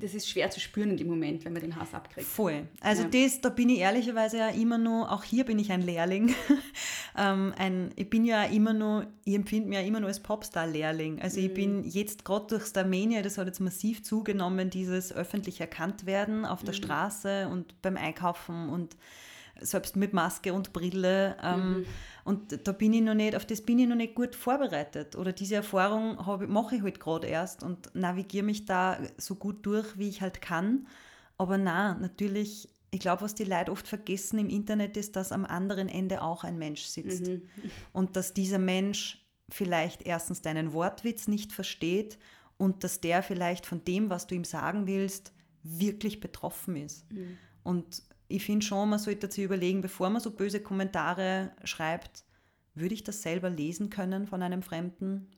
das ist schwer zu spüren in dem Moment, wenn man den Hass abkriegt. Voll. Also Ja. das, da bin ich ehrlicherweise ja immer nur, auch hier bin ich ein Lehrling. ähm, ein, ich bin ja immer nur, ich empfinde mich ja immer nur als Popstar-Lehrling. Also ich bin jetzt gerade durch Starmania, das hat jetzt massiv zugenommen, dieses öffentlich erkannt werden auf der Mhm. Straße und beim Einkaufen und selbst mit Maske und Brille. Ähm, Mhm. Und da bin ich noch nicht, auf das bin ich noch nicht gut vorbereitet. Oder diese Erfahrung mache ich halt gerade erst und navigiere mich da so gut durch, wie ich halt kann. Aber na, natürlich, ich glaube, was die Leute oft vergessen im Internet ist, dass am anderen Ende auch ein Mensch sitzt. Mhm. Und dass dieser Mensch vielleicht erstens deinen Wortwitz nicht versteht und dass der vielleicht von dem, was du ihm sagen willst, wirklich betroffen ist. Mhm. Und ich finde schon, man sollte sich überlegen, bevor man so böse Kommentare schreibt, würde ich das selber lesen können von einem Fremden?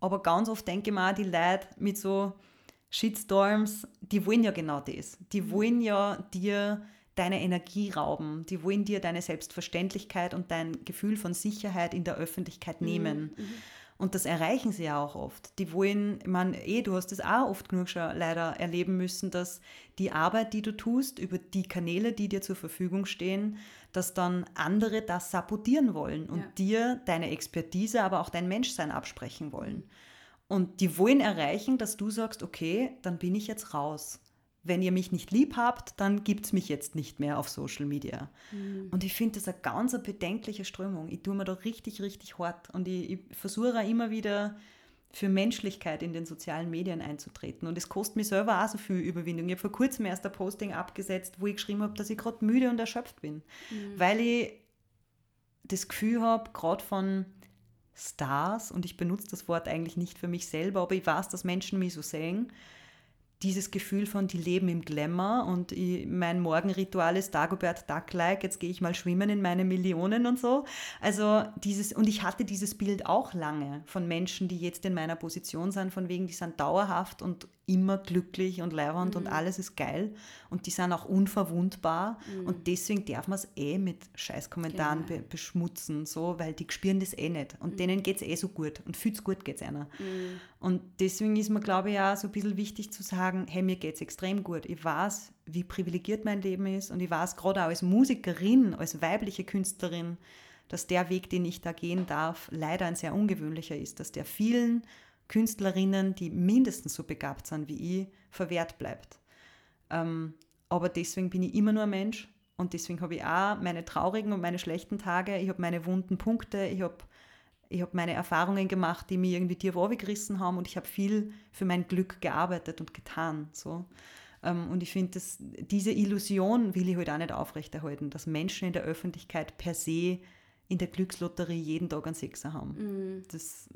Aber ganz oft denke ich mir auch, die Leute mit so Shitstorms, die wollen ja genau das. Die wollen ja dir deine Energie rauben. Die wollen dir deine Selbstverständlichkeit und dein Gefühl von Sicherheit in der Öffentlichkeit nehmen. Und das erreichen sie ja auch oft. Die wollen, ich meine, eh, du hast das auch oft genug schon leider erleben müssen, dass die Arbeit, die du tust, über die Kanäle, die dir zur Verfügung stehen, dass dann andere das sabotieren wollen und Ja. dir deine Expertise, aber auch dein Menschsein absprechen wollen. Und die wollen erreichen, dass du sagst, okay, dann bin ich jetzt raus. Wenn ihr mich nicht lieb habt, dann gibt es mich jetzt nicht mehr auf Social Media. Und ich finde das eine ganz eine bedenkliche Strömung. Ich tue mir da richtig, richtig hart. Und ich, ich versuche immer wieder für Menschlichkeit in den sozialen Medien einzutreten. Und es kostet mir selber auch so viel Überwindung. Ich habe vor kurzem erst ein Posting abgesetzt, wo ich geschrieben habe, dass ich gerade müde und erschöpft bin. Weil ich das Gefühl habe, gerade von Stars, und ich benutze das Wort eigentlich nicht für mich selber, aber ich weiß, dass Menschen mich so sehen, dieses Gefühl von, die leben im Glamour und ich, mein Morgenritual ist Dagobert Duck-like, jetzt gehe ich mal schwimmen in meine Millionen und so. Also dieses, und ich hatte dieses Bild auch lange von Menschen, die jetzt in meiner Position sind, von wegen, die sind dauerhaft und immer glücklich und leiwand und alles ist geil. Und die sind auch unverwundbar. Und deswegen darf man es eh mit Scheißkommentaren be beschmutzen, so, weil die spüren das eh nicht. Und denen geht es eh so gut. Und fühlt's gut geht's einer. Und deswegen ist mir, glaube ich, auch so ein bisschen wichtig zu sagen, hey, mir geht's extrem gut. Ich weiß, wie privilegiert mein Leben ist und ich weiß gerade auch als Musikerin, als weibliche Künstlerin, dass der Weg, den ich da gehen darf, leider ein sehr ungewöhnlicher ist, dass der vielen Künstlerinnen, die mindestens so begabt sind wie ich, verwehrt bleibt. Ähm, aber deswegen bin ich immer nur ein Mensch und deswegen habe ich auch meine traurigen und meine schlechten Tage, ich habe meine wunden Punkte, ich habe ich habe meine Erfahrungen gemacht, die mir irgendwie tief gerissen haben und ich habe viel für mein Glück gearbeitet und getan. So. Ähm, Und ich finde, diese Illusion will ich heute halt auch nicht aufrechterhalten, dass Menschen in der Öffentlichkeit per se in der Glückslotterie jeden Tag einen Sechser haben. Das,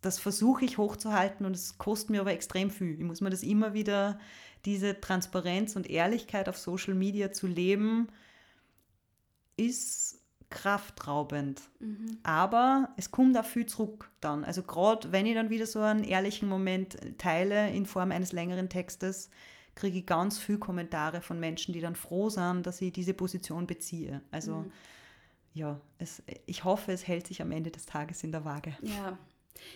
das versuche ich hochzuhalten und es kostet mir aber extrem viel. Ich muss mir das immer wieder, diese Transparenz und Ehrlichkeit auf Social Media zu leben, ist kraftraubend. Aber es kommt auch viel zurück dann. Also gerade wenn ich dann wieder so einen ehrlichen Moment teile in Form eines längeren Textes, kriege ich ganz viel Kommentare von Menschen, die dann froh sind, dass ich diese Position beziehe. Also ja, es, ich hoffe, es hält sich am Ende des Tages in der Waage. Ja,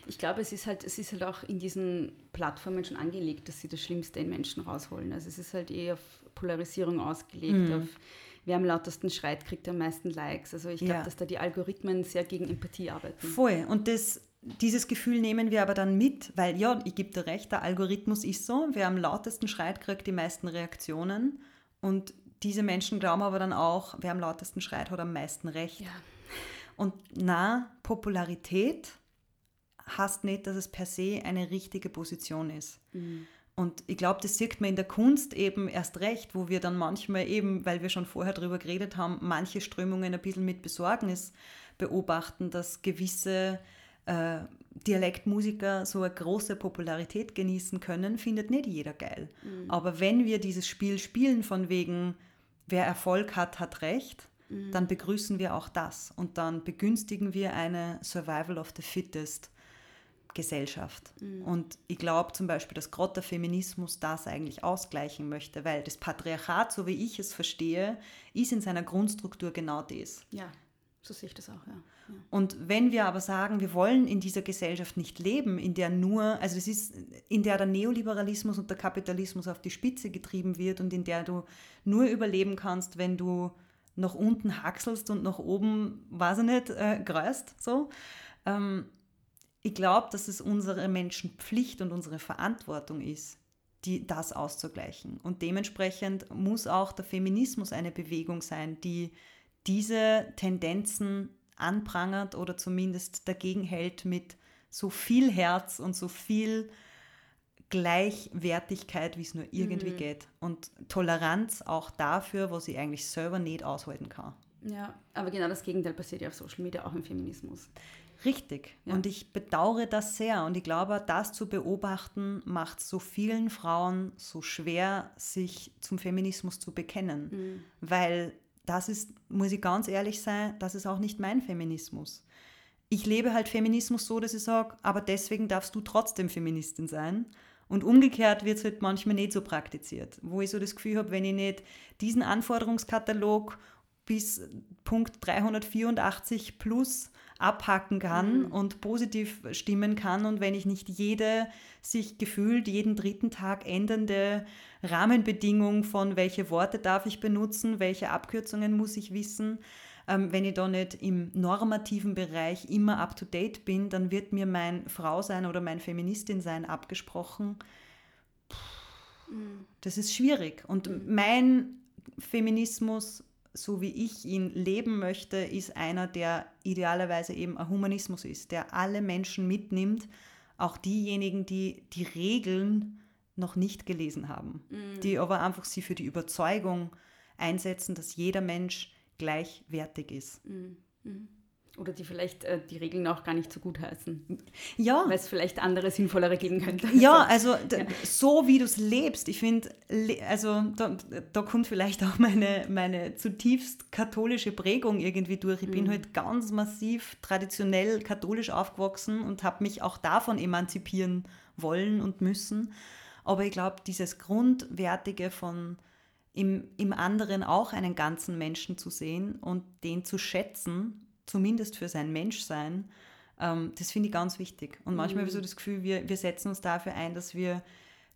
ich glaube, es ist halt, es ist halt auch in diesen Plattformen schon angelegt, dass sie das Schlimmste in Menschen rausholen. Also es ist halt eh auf Polarisierung ausgelegt, Mhm. auf wer am lautesten schreit, kriegt am meisten Likes. Also ich glaube, Ja. dass da die Algorithmen sehr gegen Empathie arbeiten. Voll. Und das, dieses Gefühl nehmen wir aber dann mit, weil ja, ich gebe dir recht, der Algorithmus ist so, wer am lautesten schreit, kriegt die meisten Reaktionen. Und diese Menschen glauben aber dann auch, wer am lautesten schreit, hat am meisten Recht. Ja. Und na, Popularität heißt nicht, dass es per se eine richtige Position ist. Und ich glaube, das sieht man in der Kunst eben erst recht, wo wir dann manchmal eben, weil wir schon vorher darüber geredet haben, manche Strömungen ein bisschen mit Besorgnis beobachten, dass gewisse äh, Dialektmusiker so eine große Popularität genießen können, findet nicht jeder geil. Aber wenn wir dieses Spiel spielen von wegen, wer Erfolg hat, hat Recht, dann begrüßen wir auch das. Und dann begünstigen wir eine Survival of the Fittest Gesellschaft. Und ich glaube zum Beispiel, dass gerade der Feminismus das eigentlich ausgleichen möchte, weil das Patriarchat, so wie ich es verstehe, ist in seiner Grundstruktur genau das. Ja. So sehe ich das auch, ja. ja. Und wenn wir aber sagen, wir wollen in dieser Gesellschaft nicht leben, in der nur, also es ist, in der der Neoliberalismus und der Kapitalismus auf die Spitze getrieben wird und in der du nur überleben kannst, wenn du nach unten hackselst und nach oben, weiß ich nicht, äh, greust, so. Ähm, ich glaube, dass es unsere Menschenpflicht und unsere Verantwortung ist, die, das auszugleichen. Und dementsprechend muss auch der Feminismus eine Bewegung sein, die diese Tendenzen anprangert oder zumindest dagegen hält mit so viel Herz und so viel Gleichwertigkeit, wie es nur irgendwie mhm. geht. Und Toleranz auch dafür, was ich eigentlich selber nicht aushalten kann. Ja, aber genau das Gegenteil passiert ja auf Social Media, auch im Feminismus. Richtig. Ja. Und ich bedauere das sehr. Und ich glaube, das zu beobachten, macht so vielen Frauen so schwer, sich zum Feminismus zu bekennen. Mhm. Weil das ist, muss ich ganz ehrlich sein, das ist auch nicht mein Feminismus. Ich lebe halt Feminismus so, dass ich sage, aber deswegen darfst du trotzdem Feministin sein. Und umgekehrt wird es halt manchmal nicht so praktiziert, wo ich so das Gefühl habe, wenn ich nicht diesen Anforderungskatalog bis Punkt 384 plus abhacken kann mhm. und positiv stimmen kann und wenn ich nicht jede sich gefühlt jeden dritten Tag ändernde Rahmenbedingung von welche Worte darf ich benutzen, welche Abkürzungen muss ich wissen, ähm, wenn ich da nicht im normativen Bereich immer up-to-date bin, dann wird mir mein Frau sein oder mein Feministin sein abgesprochen. Mhm. Das ist schwierig. Und mhm. mein Feminismus so wie ich ihn leben möchte, ist einer, der idealerweise eben ein Humanismus ist, der alle Menschen mitnimmt, auch diejenigen, die die Regeln noch nicht gelesen haben, mhm. die aber einfach sie für die Überzeugung einsetzen, dass jeder Mensch gleichwertig ist. Mhm. Mhm. Oder die vielleicht äh, die Regeln auch gar nicht so gut heißen. Ja. Weil es vielleicht andere sinnvollere geben könnte. Ja, also ja. so wie du es lebst. Ich finde, also da, da, kommt vielleicht auch meine, meine zutiefst katholische Prägung irgendwie durch. Ich mhm. bin halt ganz massiv traditionell katholisch aufgewachsen und habe mich auch davon emanzipieren wollen und müssen. Aber ich glaube, dieses Grundwertige von im, im anderen auch einen ganzen Menschen zu sehen und den zu schätzen zumindest für sein Menschsein, ähm, das finde ich ganz wichtig. Und manchmal mhm. habe ich so das Gefühl, wir, wir setzen uns dafür ein, dass wir,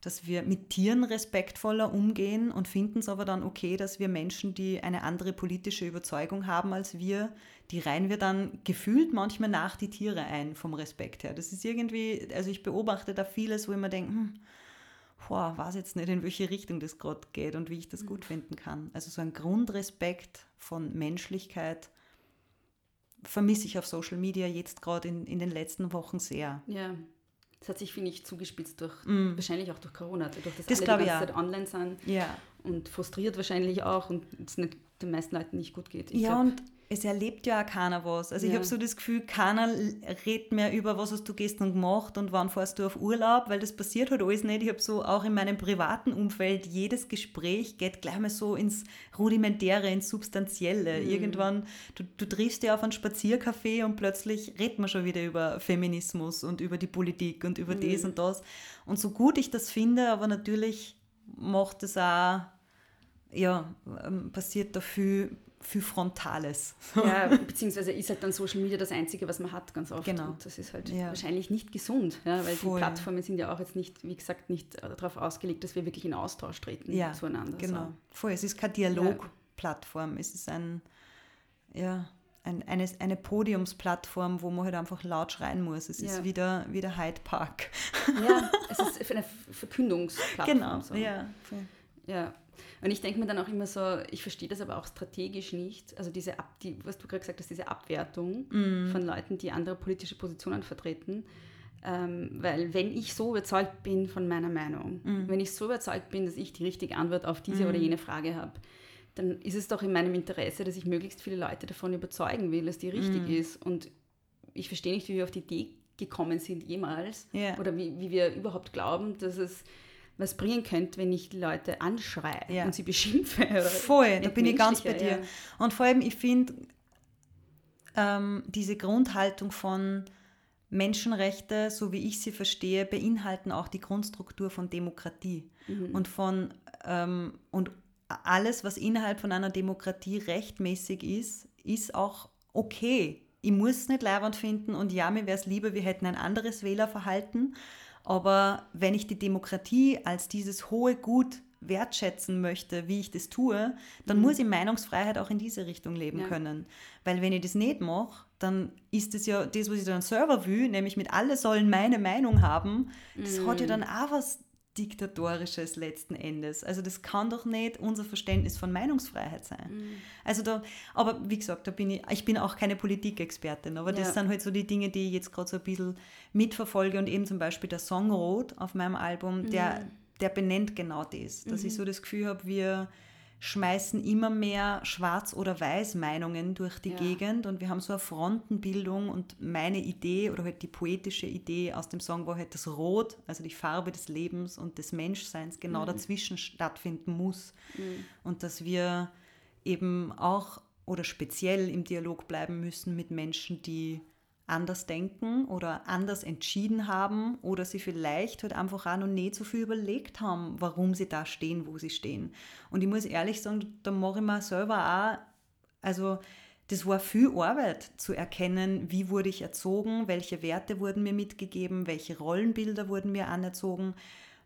dass wir mit Tieren respektvoller umgehen und finden es aber dann okay, dass wir Menschen, die eine andere politische Überzeugung haben als wir, die reihen wir dann gefühlt manchmal nach die Tiere ein vom Respekt her. Das ist irgendwie, also ich beobachte da vieles, wo ich mir denke, hm, boah, weiß jetzt nicht, in welche Richtung das gerade geht und wie ich das gut finden kann. Also so ein Grundrespekt von Menschlichkeit vermisse ich auf Social Media jetzt gerade in, in den letzten Wochen sehr. Ja. Das hat sich, finde ich, zugespitzt durch, mm. wahrscheinlich auch durch Corona, durch das, das alle die ganze Zeit online sind ja. und frustriert wahrscheinlich auch und es nicht, den meisten Leuten nicht gut geht. Ich ja, glaub, und es erlebt ja auch keiner was. Also ja. ich habe so das Gefühl, keiner redet mehr über, was hast du gestern gemacht und wann fährst du auf Urlaub, weil das passiert halt alles nicht. Ich habe so auch in meinem privaten Umfeld, jedes Gespräch geht gleich mal so ins Rudimentäre, ins Substanzielle. Mhm. Irgendwann, du, du triffst ja auf ein Spaziercafé und plötzlich redet man schon wieder über Feminismus und über die Politik und über mhm. das und das. Und so gut ich das finde, aber natürlich macht es auch, ja, ähm, passiert da viel viel Frontales. Ja, beziehungsweise ist halt dann Social Media das Einzige, was man hat, ganz oft. Genau. Und das ist halt ja. wahrscheinlich nicht gesund, ja, weil Voll. die Plattformen sind ja auch jetzt nicht, wie gesagt, nicht äh, darauf ausgelegt, dass wir wirklich in Austausch treten ja, zueinander. Genau. So. Voll, es ist keine Dialogplattform, es ist ein, ja, ein, eine, eine Podiumsplattform, wo man halt einfach laut schreien muss. Es ist wieder, wieder Hyde Park. Ja, es ist eine Verkündungsplattform. Genau, so. ja. Voll. Ja, und ich denke mir dann auch immer so, ich verstehe das aber auch strategisch nicht. Also diese, Ab, die, was du gerade gesagt hast, diese Abwertung mm. von Leuten, die andere politische Positionen vertreten. Ähm, weil wenn ich so überzeugt bin von meiner Meinung, mm. wenn ich so überzeugt bin, dass ich die richtige Antwort auf diese mm. oder jene Frage habe, dann ist es doch in meinem Interesse, dass ich möglichst viele Leute davon überzeugen will, dass die richtig mm. ist. Und ich verstehe nicht, wie wir auf die Idee gekommen sind jemals yeah. oder wie, wie wir überhaupt glauben, dass es was bringen könnte, wenn ich die Leute anschreie ja. und sie beschimpfe. Voll, da bin ich ganz bei dir. Ja. Und vor allem, ich finde, ähm, diese Grundhaltung von Menschenrechte, so wie ich sie verstehe, beinhalten auch die Grundstruktur von Demokratie mhm. und von ähm, und alles, was innerhalb von einer Demokratie rechtmäßig ist, ist auch okay. Ich muss nicht Leibwand finden und ja, mir wäre es lieber, wir hätten ein anderes Wählerverhalten. Aber wenn ich die Demokratie als dieses hohe Gut wertschätzen möchte, wie ich das tue, dann Mhm. muss ich Meinungsfreiheit auch in diese Richtung leben Ja. können. Weil wenn ich das nicht mache, dann ist es ja das, was ich dann selber will, nämlich mit alle sollen meine Meinung haben, das hat ja Mhm. dann auch was Diktatorisches letzten Endes. Also das kann doch nicht unser Verständnis von Meinungsfreiheit sein. Mhm. Also da, aber wie gesagt, da bin ich, ich bin auch keine Politikexpertin, aber das Ja. sind halt so die Dinge, die ich jetzt gerade so ein bisschen mitverfolge und eben zum Beispiel der Song Rot auf meinem Album, der, Mhm. der benennt genau das, dass ich Mhm. so das Gefühl habe, wir schmeißen immer mehr Schwarz- oder Weiß-Meinungen durch die Ja. Gegend und wir haben so eine Frontenbildung und meine Idee oder halt die poetische Idee aus dem Song war halt das Rot, also die Farbe des Lebens und des Menschseins genau Mhm. dazwischen stattfinden muss Mhm. und dass wir eben auch oder speziell im Dialog bleiben müssen mit Menschen, die anders denken oder anders entschieden haben oder sie vielleicht halt einfach auch noch nicht so viel überlegt haben, warum sie da stehen, wo sie stehen. Und ich muss ehrlich sagen, da mache ich mir selber auch, also das war viel Arbeit zu erkennen, wie wurde ich erzogen, welche Werte wurden mir mitgegeben, welche Rollenbilder wurden mir anerzogen,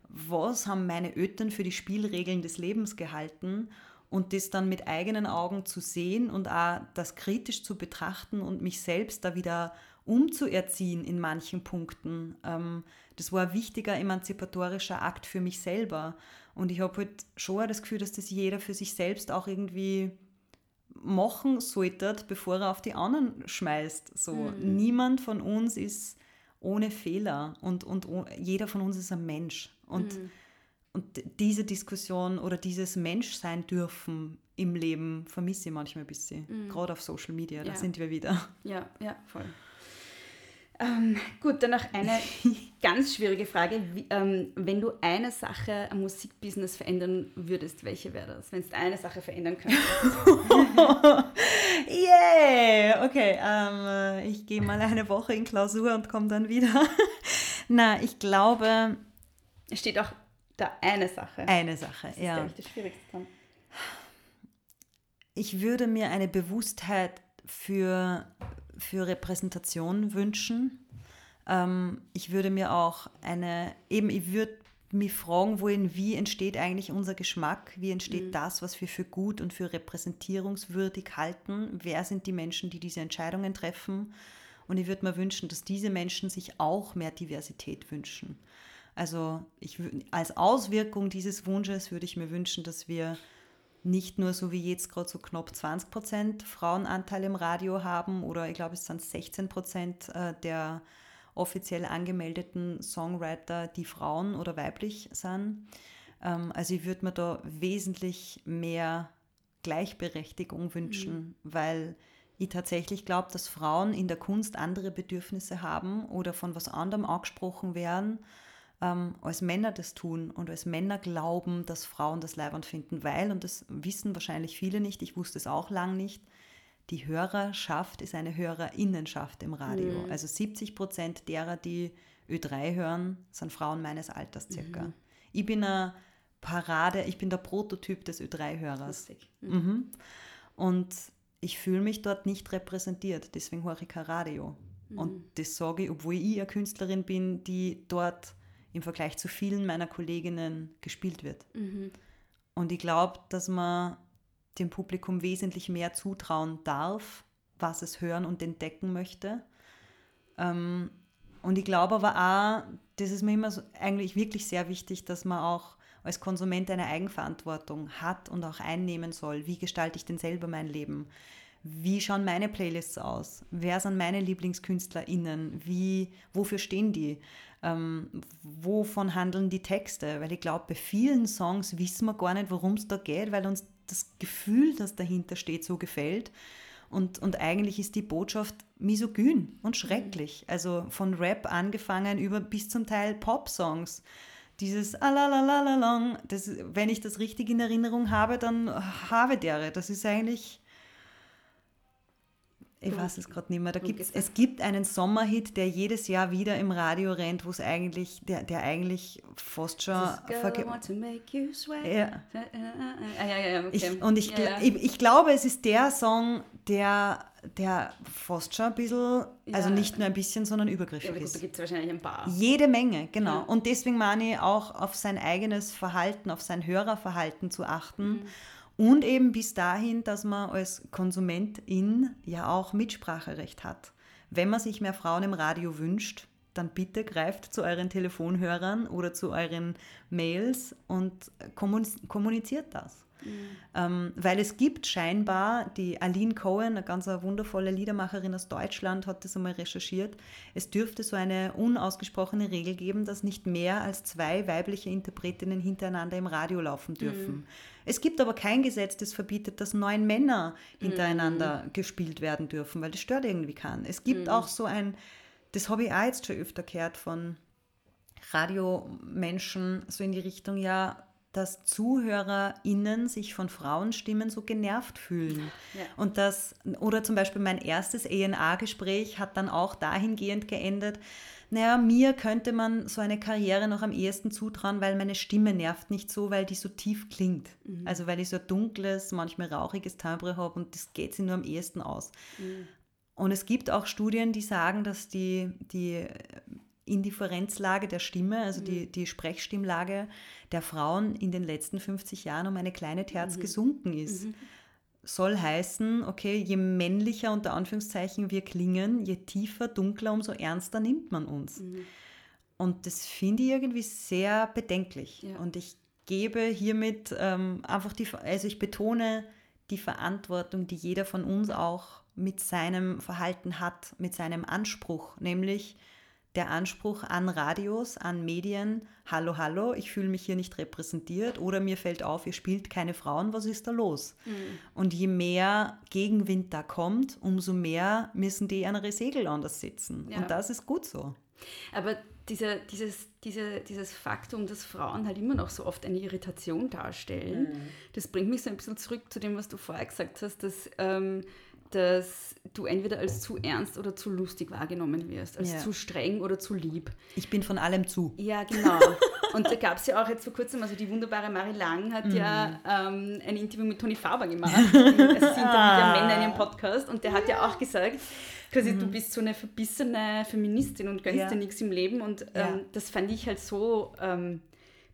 was haben meine Eltern für die Spielregeln des Lebens gehalten und das dann mit eigenen Augen zu sehen und auch das kritisch zu betrachten und mich selbst da wieder umzuerziehen in manchen Punkten. Ähm, das war ein wichtiger emanzipatorischer Akt für mich selber. Und ich habe halt schon das Gefühl, dass das jeder für sich selbst auch irgendwie machen sollte, bevor er auf die anderen schmeißt. So, Mhm. niemand von uns ist ohne Fehler und, und jeder von uns ist ein Mensch. Und, Mhm. und diese Diskussion oder dieses Menschsein dürfen im Leben vermisse ich manchmal ein bisschen. Mhm. Gerade auf Social Media, da Ja. sind wir wieder. Ja, ja, voll. Ähm, gut, dann noch eine ganz schwierige Frage. Wie, ähm, wenn du eine Sache am Musikbusiness verändern würdest, welche wäre das? Wenn du eine Sache verändern könntest? Yeah! Okay, ähm, äh, ich gehe mal eine Woche in Klausur und komme dann wieder. Na, ich glaube. Es steht auch da eine Sache. Eine Sache, das ist, ja. ich, das Schwierigste dran. Ich würde mir eine Bewusstheit für, für Repräsentation wünschen. Ähm, ich würde mir auch eine, eben, ich würde mich fragen wollen, wie entsteht eigentlich unser Geschmack? Wie entsteht Mhm. das, was wir für gut und für repräsentierungswürdig halten? Wer sind die Menschen, die diese Entscheidungen treffen? Und ich würde mir wünschen, dass diese Menschen sich auch mehr Diversität wünschen. Also ich, als Auswirkung dieses Wunsches würde ich mir wünschen, dass wir nicht nur so wie jetzt gerade so knapp 20 Prozent Frauenanteil im Radio haben oder ich glaube es sind 16 Prozent äh, der offiziell angemeldeten Songwriter, die Frauen oder weiblich sind. Ähm, Also ich würde mir da wesentlich mehr Gleichberechtigung wünschen, weil ich tatsächlich glaube, dass Frauen in der Kunst andere Bedürfnisse haben oder von was anderem angesprochen werden, ähm, als Männer das tun und als Männer glauben, dass Frauen das leibend finden, weil, und das wissen wahrscheinlich viele nicht, ich wusste es auch lang nicht, die Hörerschaft ist eine Hörerinnenschaft im Radio. Mhm. Also 70 Prozent derer, die Ö3 hören, sind Frauen meines Alters circa. Mhm. Ich bin eine Parade, ich bin der Prototyp des Ö3-Hörers. Lustig. Mhm. Und ich fühle mich dort nicht repräsentiert, deswegen höre ich kein Radio. Mhm. Und das sage ich, obwohl ich eine Künstlerin bin, die dort im Vergleich zu vielen meiner Kolleginnen gespielt wird. Mhm. Und ich glaube, dass man dem Publikum wesentlich mehr zutrauen darf, was es hören und entdecken möchte. Ähm, und ich glaube aber auch, das ist mir immer so, eigentlich wirklich sehr wichtig, dass man auch als Konsument eine Eigenverantwortung hat und auch einnehmen soll. Wie gestalte ich denn selber mein Leben? Wie schauen meine Playlists aus? Wer sind meine LieblingskünstlerInnen? Wie, wofür stehen die? Ähm, wovon handeln die Texte? Weil ich glaube, bei vielen Songs wissen wir gar nicht, worum es da geht, weil uns das Gefühl, das dahinter steht, so gefällt. Und, und eigentlich ist die Botschaft misogyn und schrecklich. Also von Rap angefangen über bis zum Teil Pop-Songs. Dieses Alalalalong, das, wenn ich das richtig in Erinnerung habe, dann habe dere. Das ist eigentlich. Ich weiß es gerade nicht mehr. Da gibt's, es gibt einen Sommerhit, der jedes Jahr wieder im Radio rennt, wo es eigentlich, der, der eigentlich fast schon. Ja. Ah, ja, ja, ja, okay. Ich, und ich, ja, gl- ja. Ich, ich glaube, es ist der Song, der der fast schon ein bisschen, also Ja. nicht nur ein bisschen, sondern Ja, übergriffig gut, ist. da gibt es wahrscheinlich ein paar. Jede Menge, genau. Ja. Und deswegen meine ich auch auf sein eigenes Verhalten, auf sein Hörerverhalten zu achten. Und eben bis dahin, dass man als Konsumentin ja auch Mitspracherecht hat. Wenn man sich mehr Frauen im Radio wünscht, dann bitte greift zu euren Telefonhörern oder zu euren Mails und kommuniz- kommuniziert das. Ähm, weil es gibt scheinbar, die Aline Cohen, eine ganz wundervolle Liedermacherin aus Deutschland, hat das einmal recherchiert, es dürfte so eine unausgesprochene Regel geben, dass nicht mehr als zwei weibliche Interpretinnen hintereinander im Radio laufen dürfen. Es gibt aber kein Gesetz, das verbietet, dass neun Männer hintereinander gespielt werden dürfen, weil das stört irgendwie keinen. Es gibt auch so ein, das habe ich auch jetzt schon öfter gehört von Radiomenschen, so in die Richtung, ja, dass ZuhörerInnen sich von Frauenstimmen so genervt fühlen. Ja. Und das, oder zum Beispiel mein erstes ENA-Gespräch hat dann auch dahingehend geendet, naja, mir könnte man so eine Karriere noch am ehesten zutrauen, weil meine Stimme nervt nicht so, weil die so tief klingt. Also weil ich so ein dunkles, manchmal rauchiges Timbre habe und das geht sich nur am ehesten aus. Und es gibt auch Studien, die sagen, dass die, die Indifferenzlage der Stimme, also die, die Sprechstimmlage der Frauen in den letzten 50 Jahren um eine kleine Terz gesunken ist. Soll heißen, okay, je männlicher unter Anführungszeichen wir klingen, je tiefer, dunkler, umso ernster nimmt man uns. Und das finde ich irgendwie sehr bedenklich. Ja. Und ich gebe hiermit ähm, einfach die, also ich betone die Verantwortung, die jeder von uns auch mit seinem Verhalten hat, mit seinem Anspruch, nämlich der Anspruch an Radios, an Medien, hallo, hallo, ich fühle mich hier nicht repräsentiert oder mir fällt auf, ihr spielt keine Frauen, was ist da los? Und je mehr Gegenwind da kommt, umso mehr müssen die an ihre Segel anders sitzen. Ja. Und das ist gut so. Aber dieser, dieses, diese, dieses Faktum, dass Frauen halt immer noch so oft eine Irritation darstellen, das bringt mich so ein bisschen zurück zu dem, was du vorher gesagt hast, dass, ähm, dass du entweder als zu ernst oder zu lustig wahrgenommen wirst, als Ja. zu streng oder zu lieb. Ich bin von allem zu. Ja, genau. Und da gab es ja auch jetzt vor kurzem, also die wunderbare Marie Lang hat ja ähm, ein Interview mit Toni Faber gemacht. Also sie interviewt ja Männer in ihrem Podcast und der hat ja auch gesagt, quasi du bist so eine verbissene Feministin und gönnst Ja. dir nichts im Leben und ähm, das fand ich halt so ähm,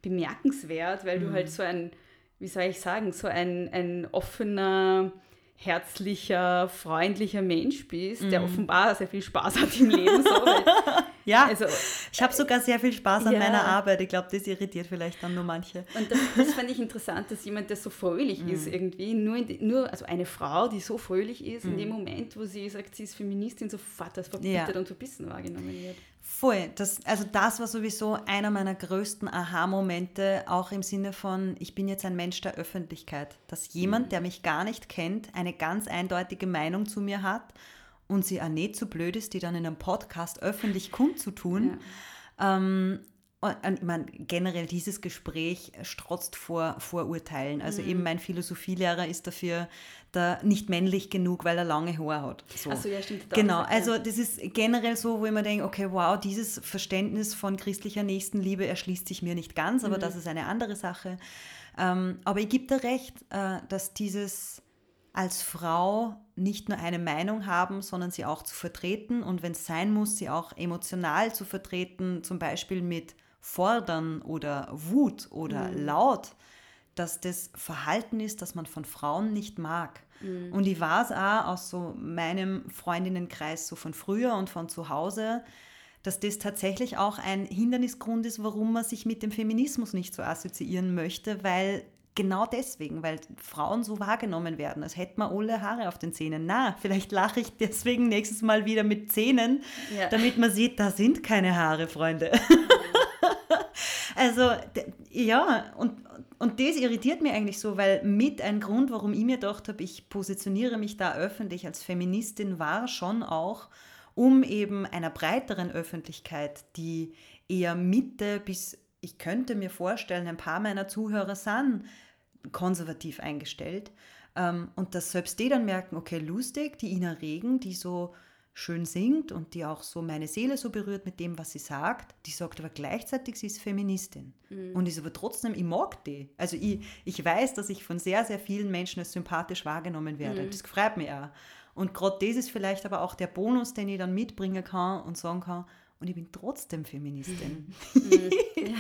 bemerkenswert, weil du halt so ein, wie soll ich sagen, so ein, ein offener, herzlicher, freundlicher Mensch bist, der offenbar sehr viel Spaß hat im Leben. So, weil, Ja, also, ich habe sogar sehr viel Spaß an Ja. meiner Arbeit. Ich glaube, das irritiert vielleicht dann nur manche. Und das, das fand ich interessant, dass jemand, der so fröhlich ist, Mhm. irgendwie, nur, in die, nur also eine Frau, die so fröhlich ist, in dem Moment, wo sie sagt, sie ist Feministin, sofort als verbittert Ja. und verbissen wahrgenommen wird. Voll. Das, also das war sowieso einer meiner größten Aha-Momente, auch im Sinne von, ich bin jetzt ein Mensch der Öffentlichkeit. Dass jemand, der mich gar nicht kennt, eine ganz eindeutige Meinung zu mir hat und sie auch nicht so blöd ist, die dann in einem Podcast öffentlich kundzutun. Ähm, und, meine, generell dieses Gespräch strotzt vor Vorurteilen. Also eben mein Philosophielehrer ist dafür da nicht männlich genug, weil er lange Haare hat. So. Ach so, ja, stimmt, Genau, gesagt, ja. also das ist generell so, wo ich mir denke, okay, wow, dieses Verständnis von christlicher Nächstenliebe erschließt sich mir nicht ganz, aber das ist eine andere Sache. Ähm, aber ich gebe dir recht, äh, dass dieses als Frau nicht nur eine Meinung haben, sondern sie auch zu vertreten und wenn es sein muss, sie auch emotional zu vertreten, zum Beispiel mit Fordern oder Wut oder laut, dass das Verhalten ist, das man von Frauen nicht mag. Und ich weiß auch aus so meinem Freundinnenkreis so von früher und von zu Hause, dass das tatsächlich auch ein Hindernisgrund ist, warum man sich mit dem Feminismus nicht so assoziieren möchte, weil genau deswegen, weil Frauen so wahrgenommen werden, als hätten wir alle Haare auf den Zähnen. Na, vielleicht lache ich deswegen nächstes Mal wieder mit Zähnen, Ja. damit man sieht, da sind keine Haare, Freunde. Also, ja, und, und das irritiert mich eigentlich so, weil mit ein Grund, warum ich mir gedacht habe, ich positioniere mich da öffentlich als Feministin, war schon auch, um eben einer breiteren Öffentlichkeit, die eher Mitte bis, ich könnte mir vorstellen, ein paar meiner Zuhörer sind konservativ eingestellt. Ähm, und dass selbst die dann merken, okay, lustig, die Ina Regen, die so schön singt und die auch so meine Seele so berührt mit dem, was sie sagt, die sagt aber gleichzeitig, sie ist Feministin. Und ist aber trotzdem, ich mag die. Also ich, ich weiß, dass ich von sehr, sehr vielen Menschen als sympathisch wahrgenommen werde. Das freut mich auch. Und gerade das ist vielleicht aber auch der Bonus, den ich dann mitbringen kann und sagen kann, und ich bin trotzdem Feministin.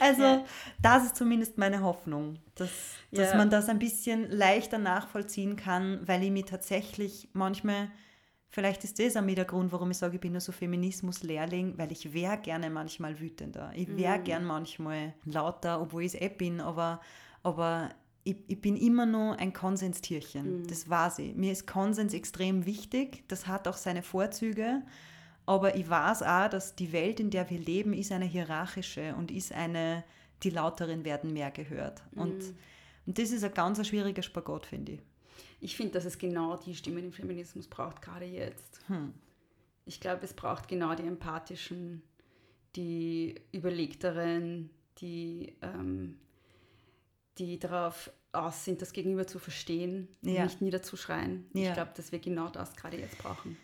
also ja. das ist zumindest meine Hoffnung, dass, dass ja. man das ein bisschen leichter nachvollziehen kann, weil ich mir tatsächlich manchmal, vielleicht ist das auch mit der Grund, warum ich sage, ich bin nur so Feminismus-Lehrling, weil ich wäre gerne manchmal wütender. Ich wäre mhm. gern manchmal lauter, obwohl ich es eh bin, aber, aber ich, ich, bin immer nur ein Konsenstierchen. Mhm. Das war sie. Mir ist Konsens extrem wichtig. Das hat auch seine Vorzüge. Aber ich weiß auch, dass die Welt, in der wir leben, ist eine hierarchische und ist eine, die Lauteren werden mehr gehört. Mhm. Und, und das ist ein ganz schwieriger Spagat, finde ich. Ich finde, dass es genau die Stimmen im Feminismus braucht, gerade jetzt. Hm. Ich glaube, es braucht genau die empathischen, die überlegteren, die, ähm, die darauf aus sind, das Gegenüber zu verstehen ja. und nicht niederzuschreien. Ja. Ich glaube, dass wir genau das gerade jetzt brauchen.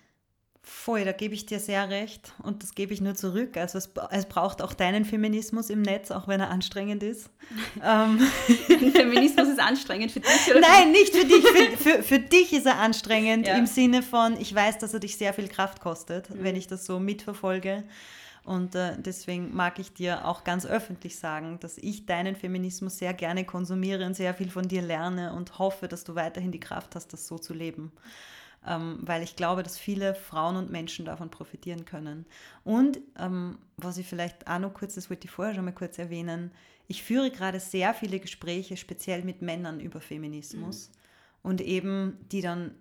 Voll, da gebe ich dir sehr recht und das gebe ich nur zurück. Also es, es braucht auch deinen Feminismus im Netz, auch wenn er anstrengend ist. ähm. Feminismus ist anstrengend für dich? Oder Nein, nicht für dich. Für, für, für dich ist er anstrengend ja. im Sinne von, ich weiß, dass er dich sehr viel Kraft kostet, mhm. wenn ich das so mitverfolge. Und äh, deswegen mag ich dir auch ganz öffentlich sagen, dass ich deinen Feminismus sehr gerne konsumiere und sehr viel von dir lerne und hoffe, dass du weiterhin die Kraft hast, das so zu leben ähm, weil ich glaube, dass viele Frauen und Menschen davon profitieren können. Und ähm, was ich vielleicht auch noch kurz, das wollte ich vorher schon mal kurz erwähnen, ich führe gerade sehr viele Gespräche, speziell mit Männern über Feminismus mhm. und eben die dann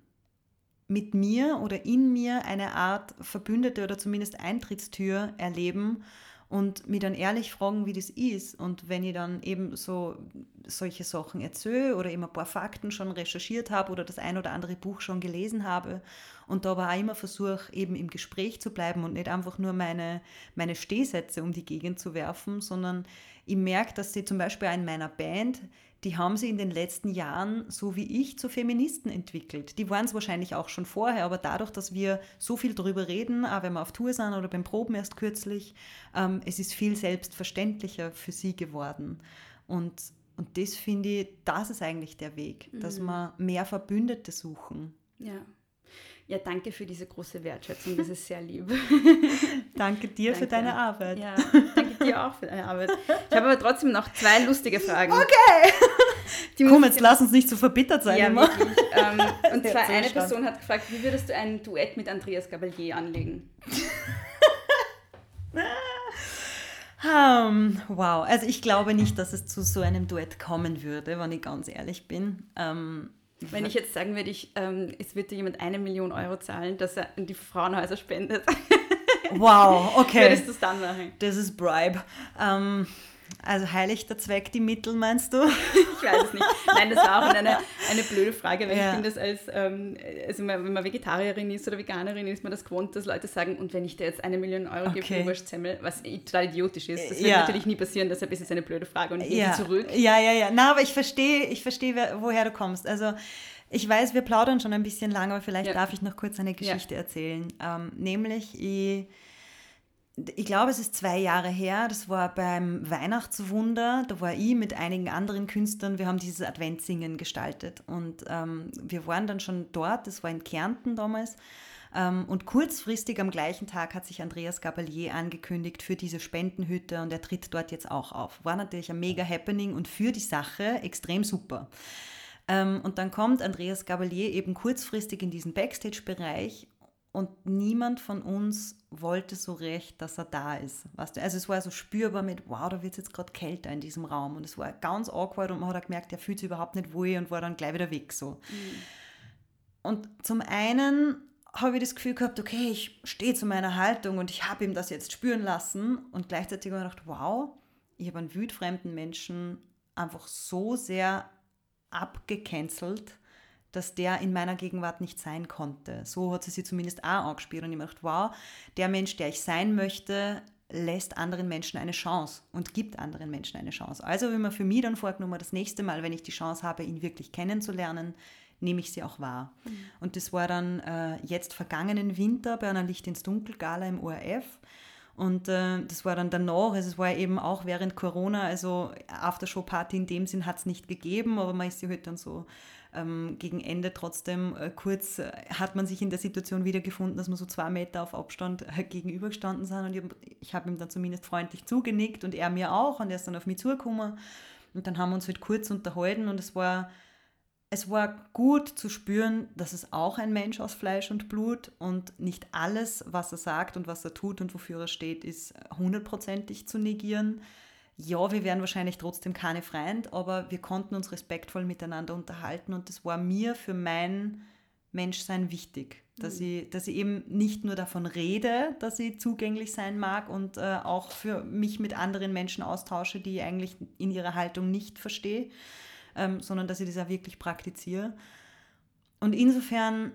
mit mir oder in mir eine Art Verbündete oder zumindest Eintrittstür erleben und mich dann ehrlich fragen, wie das ist. Und wenn ich dann eben so solche Sachen erzähle oder immer ein paar Fakten schon recherchiert habe oder das ein oder andere Buch schon gelesen habe und da aber auch immer versuche, eben im Gespräch zu bleiben und nicht einfach nur meine, meine Stehsätze um die Gegend zu werfen, sondern ich merke, dass sie zum Beispiel in meiner Band die haben sie in den letzten Jahren, so wie ich, zu Feministen entwickelt. Die waren es wahrscheinlich auch schon vorher, aber dadurch, dass wir so viel darüber reden, auch wenn wir auf Tour sind oder beim Proben erst kürzlich, ähm, es ist viel selbstverständlicher für sie geworden. Und, und das finde ich, das ist eigentlich der Weg, mhm. dass wir mehr Verbündete suchen. Ja. Ja, danke für diese große Wertschätzung, das ist sehr lieb. danke dir danke. für deine Arbeit. Ja, danke dir auch für deine Arbeit. Ich habe aber trotzdem noch zwei lustige Fragen. Okay. Die Komm, jetzt lass uns nicht so verbittert sein. Ja, immer. Ähm, und zwar eine Person hat gefragt, wie würdest du ein Duett mit Andreas Gabalier anlegen? Um, wow, also ich glaube nicht, dass es zu so einem Duett kommen würde, wenn ich ganz ehrlich bin. Um, wenn ich jetzt sagen würde, ich, ähm, es wird dir jemand eine Million Euro zahlen, dass er in die Frauenhäuser spendet. Wow, okay. Würdest du es dann machen? Das ist Bribe. Ähm, also heiligt der Zweck die Mittel, meinst du? ich weiß es nicht. Nein, das war auch eine, eine blöde Frage, weil ja. ich finde das als, ähm, also wenn man Vegetarierin ist oder Veganerin, ist man das gewohnt, dass Leute sagen, und wenn ich dir jetzt eine Million Euro okay. gebe für Wurstsemmel, was total idiotisch ist, das wird ja. natürlich nie passieren, deshalb ist es eine blöde Frage und ich ja. zurück. Ja, ja, ja. Na, aber ich verstehe, ich verstehe, woher du kommst. Also ich weiß, wir plaudern schon ein bisschen lang, aber vielleicht ja. darf ich noch kurz eine Geschichte erzählen. Ähm, nämlich, ich ich glaube, es ist zwei Jahre her, das war beim Weihnachtswunder, da war ich mit einigen anderen Künstlern, wir haben dieses Adventssingen gestaltet. Und ähm, wir waren dann schon dort, das war in Kärnten damals. Ähm, und kurzfristig am gleichen Tag hat sich Andreas Gabalier angekündigt für diese Spendenhütte. Und er tritt dort jetzt auch auf. War natürlich ein mega Happening und für die Sache extrem super. Ähm, und dann kommt Andreas Gabalier eben kurzfristig in diesen Backstage-Bereich und niemand von uns wollte so recht, dass er da ist. Weißt du? Also es war so spürbar mit, wow, da wird es jetzt gerade kälter in diesem Raum. Und es war ganz awkward und man hat auch gemerkt, er fühlt sich überhaupt nicht wohl und war dann gleich wieder weg so. Mhm. Und zum einen habe ich das Gefühl gehabt, okay, ich stehe zu meiner Haltung und ich habe ihm das jetzt spüren lassen. Und gleichzeitig habe ich gedacht, wow, ich habe einen wildfremden Menschen einfach so sehr abgecancelt, dass der in meiner Gegenwart nicht sein konnte. So hat sie sich zumindest auch angespielt und ich dachte, wow, der Mensch, der ich sein möchte, lässt anderen Menschen eine Chance und gibt anderen Menschen eine Chance. Also ich mir für mich dann vorgenommen, das nächste Mal, wenn ich die Chance habe, ihn wirklich kennenzulernen, nehme ich sie auch wahr. Mhm. Und das war dann äh, jetzt vergangenen Winter bei einer Licht ins Dunkel Gala im ORF. Und äh, das war dann danach, also es war eben auch während Corona, also Aftershow-Party in dem Sinn hat es nicht gegeben, aber man ist sie halt dann so ähm, gegen Ende trotzdem äh, kurz äh, hat man sich in der Situation wiedergefunden, dass wir so zwei Meter auf Abstand äh, gegenübergestanden sind. Und ich, ich habe ihm dann zumindest freundlich zugenickt und er mir auch. Und er ist dann auf mich zugekommen. Und dann haben wir uns halt kurz unterhalten und es war es war gut zu spüren, dass es auch ein Mensch aus Fleisch und Blut und nicht alles, was er sagt und was er tut und wofür er steht, ist hundertprozentig zu negieren. Ja, wir wären wahrscheinlich trotzdem keine Freund, aber wir konnten uns respektvoll miteinander unterhalten und das war mir für mein Menschsein wichtig, dass, mhm. ich, dass ich eben nicht nur davon rede, dass ich zugänglich sein mag und äh, auch für mich mit anderen Menschen austausche, die ich eigentlich in ihrer Haltung nicht verstehe, ähm, sondern dass ich das auch wirklich praktiziere. Und insofern,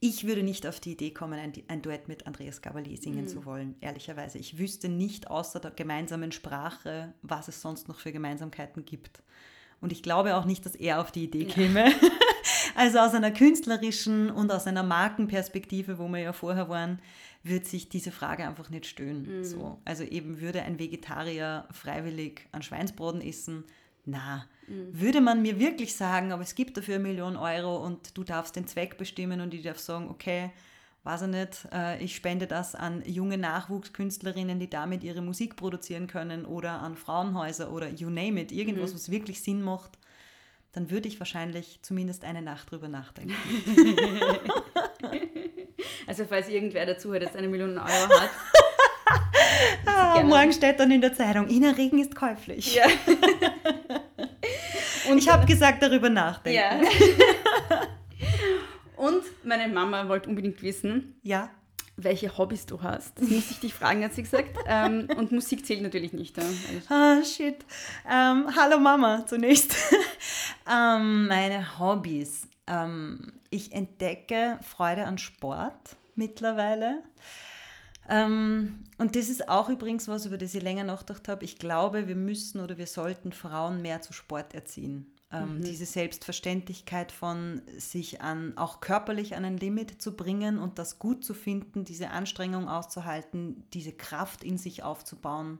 ich würde nicht auf die Idee kommen, ein, ein Duett mit Andreas Gabalier singen mhm. zu wollen, ehrlicherweise. Ich wüsste nicht außer der gemeinsamen Sprache, was es sonst noch für Gemeinsamkeiten gibt. Und ich glaube auch nicht, dass er auf die Idee käme. Ja. Also aus einer künstlerischen und aus einer Markenperspektive, wo wir ja vorher waren, wird sich diese Frage einfach nicht stören. Mhm. So. Also eben würde ein Vegetarier freiwillig an Schweinsbraten essen, na, mhm. würde man mir wirklich sagen, aber es gibt dafür eine Million Euro und du darfst den Zweck bestimmen und ich darf sagen, okay, weiß ich nicht, äh, ich spende das an junge Nachwuchskünstlerinnen, die damit ihre Musik produzieren können oder an Frauenhäuser oder you name it, irgendwas, mhm. was wirklich Sinn macht, dann würde ich wahrscheinlich zumindest eine Nacht drüber nachdenken. also falls irgendwer dazu hat, jetzt eine Million Euro hat, ah, morgen steht dann in der Zeitung, Ina Regen ist käuflich. Ja. Und ich habe gesagt, darüber nachdenken. Ja. Und meine Mama wollte unbedingt wissen, ja. welche Hobbys du hast. Das muss ich dich fragen, hat sie gesagt. Ähm, und Musik zählt natürlich nicht. Ja. Ah, shit. Ähm, hallo Mama zunächst. ähm, meine Hobbys. Ähm, ich entdecke Freude an Sport mittlerweile. Ähm, und das ist auch übrigens was, über das ich länger nachgedacht habe. Ich glaube, wir müssen oder wir sollten Frauen mehr zu Sport erziehen. Ähm, mhm. Diese Selbstverständlichkeit von sich an, auch körperlich an ein Limit zu bringen und das gut zu finden, diese Anstrengung auszuhalten, diese Kraft in sich aufzubauen.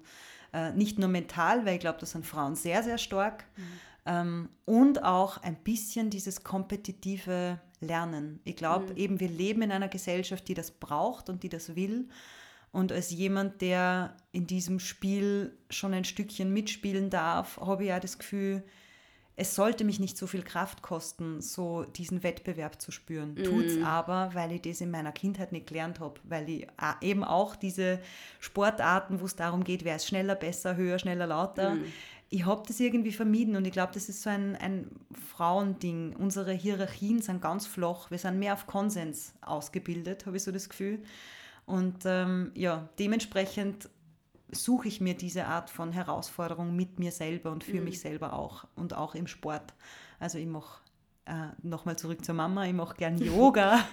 Äh, nicht nur mental, weil ich glaube, das sind Frauen sehr, sehr stark. Mhm. Ähm, und auch ein bisschen dieses kompetitive Lernen. Ich glaube mhm. eben, wir leben in einer Gesellschaft, die das braucht und die das will. Und als jemand, der in diesem Spiel schon ein Stückchen mitspielen darf, habe ich ja das Gefühl, es sollte mich nicht so viel Kraft kosten, so diesen Wettbewerb zu spüren. Mm. Tut es aber, weil ich das in meiner Kindheit nicht gelernt habe, weil ich eben auch diese Sportarten, wo es darum geht, wer ist schneller, besser, höher, schneller, lauter, mm. ich habe das irgendwie vermieden und ich glaube, das ist so ein, ein Frauending. Unsere Hierarchien sind ganz flach, wir sind mehr auf Konsens ausgebildet, habe ich so das Gefühl. Und ähm, ja, dementsprechend suche ich mir diese Art von Herausforderung mit mir selber und für mhm. mich selber auch und auch im Sport. Also ich mache äh, nochmal zurück zur Mama, ich mache gern Yoga.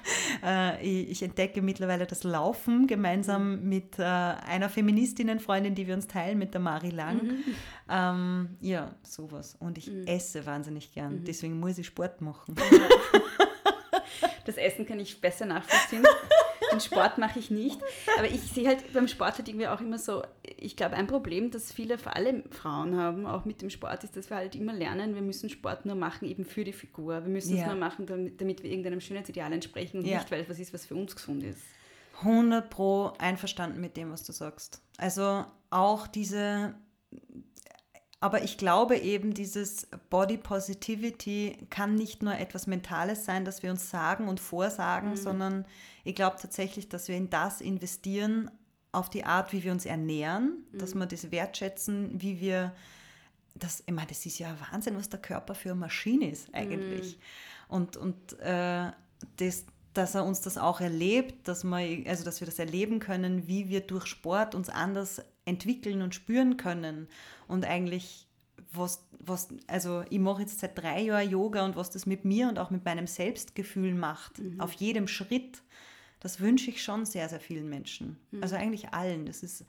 äh, ich, ich, entdecke mittlerweile das Laufen gemeinsam mhm. mit äh, einer Feministinnenfreundin, die wir uns teilen, mit der Mari Lang. Mhm. Ähm, ja, sowas. Und ich mhm. esse wahnsinnig gern. Mhm. Deswegen muss ich Sport machen. Das Essen kann ich besser nachvollziehen. Den Sport mache ich nicht. Aber ich sehe halt beim Sport halt irgendwie auch immer so, ich glaube, ein Problem, das viele, vor allem Frauen haben, auch mit dem Sport, ist, dass wir halt immer lernen, wir müssen Sport nur machen, eben für die Figur. Wir müssen ja. es nur machen, damit, damit, wir irgendeinem Schönheitsideal entsprechen und ja. nicht, weil es was ist, was für uns gesund ist. 100 pro einverstanden mit dem, was du sagst. Also auch diese aber ich glaube eben, dieses Body Positivity kann nicht nur etwas Mentales sein, das wir uns sagen und vorsagen, mhm. sondern ich glaube tatsächlich, dass wir in das investieren, auf die Art, wie wir uns ernähren, mhm. dass wir das wertschätzen, wie wir das, ich meine, das ist ja Wahnsinn, was der Körper für eine Maschine ist eigentlich. Mhm. Und, und äh, das, dass er uns das auch erlebt, dass, wir, also dass wir das erleben können, wie wir durch Sport uns anders entwickeln und spüren können und eigentlich was, was, also ich mache jetzt seit drei Jahren Yoga und was das mit mir und auch mit meinem Selbstgefühl macht, mhm. auf jedem Schritt, das wünsche ich schon sehr, sehr vielen Menschen. Mhm. Also eigentlich allen. Das ist,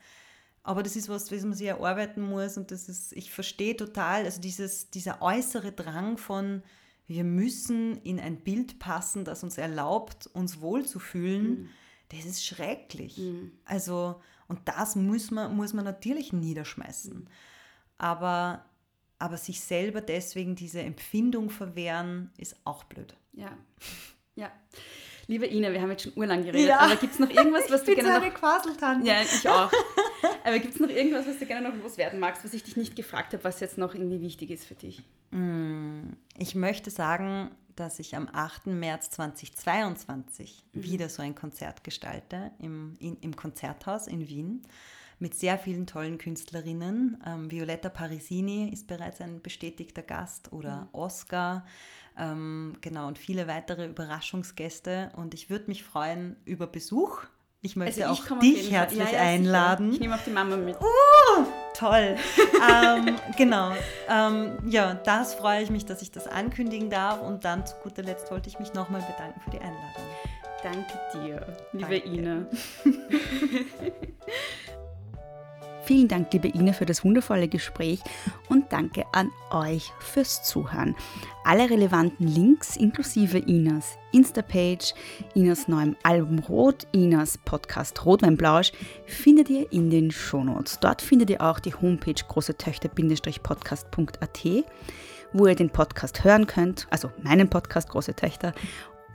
aber das ist was, was man sich erarbeiten muss und das ist, ich verstehe total, also dieses, dieser äußere Drang von, wir müssen in ein Bild passen, das uns erlaubt, uns wohlzufühlen, mhm. das ist schrecklich. Mhm. Also, und das muss man, muss man natürlich niederschmeißen. Aber aber sich selber deswegen diese Empfindung verwehren, ist auch blöd. Ja, ja. Liebe Ina, wir haben jetzt schon urlang geredet, ja. aber gibt es noch irgendwas, was du gerne so noch... eine Quaseltante. Ja, ich auch. aber gibt es noch irgendwas, was du gerne noch loswerden magst, was ich dich nicht gefragt habe, was jetzt noch irgendwie wichtig ist für dich? Mm, Ich möchte sagen, dass ich am 8. März 2022 Mhm. wieder so ein Konzert gestalte im, in, im Konzerthaus in Wien mit sehr vielen tollen Künstlerinnen. Ähm, Violetta Parisini ist bereits ein bestätigter Gast oder Mhm. Oscar. Ähm, genau, und viele weitere Überraschungsgäste. Und ich würde mich freuen über Besuch. Ich möchte Also ich auch dich herzlich Ja, ja, einladen. Ich nehme auch die Mama mit. Uh, toll. ähm, genau. Ähm, ja, das freue ich mich, dass ich das ankündigen darf. Und dann zu guter Letzt wollte ich mich nochmal bedanken für die Einladung. Danke dir, liebe Danke. Ina. Vielen Dank, liebe Ina, für das wundervolle Gespräch und danke an euch fürs Zuhören. Alle relevanten Links inklusive Inas Insta-Page, Inas neuem Album Rot, Inas Podcast Rotweinblausch findet ihr in den Shownotes. Dort findet ihr auch die Homepage großetöchter-podcast.at, wo ihr den Podcast hören könnt, also meinen Podcast Große Töchter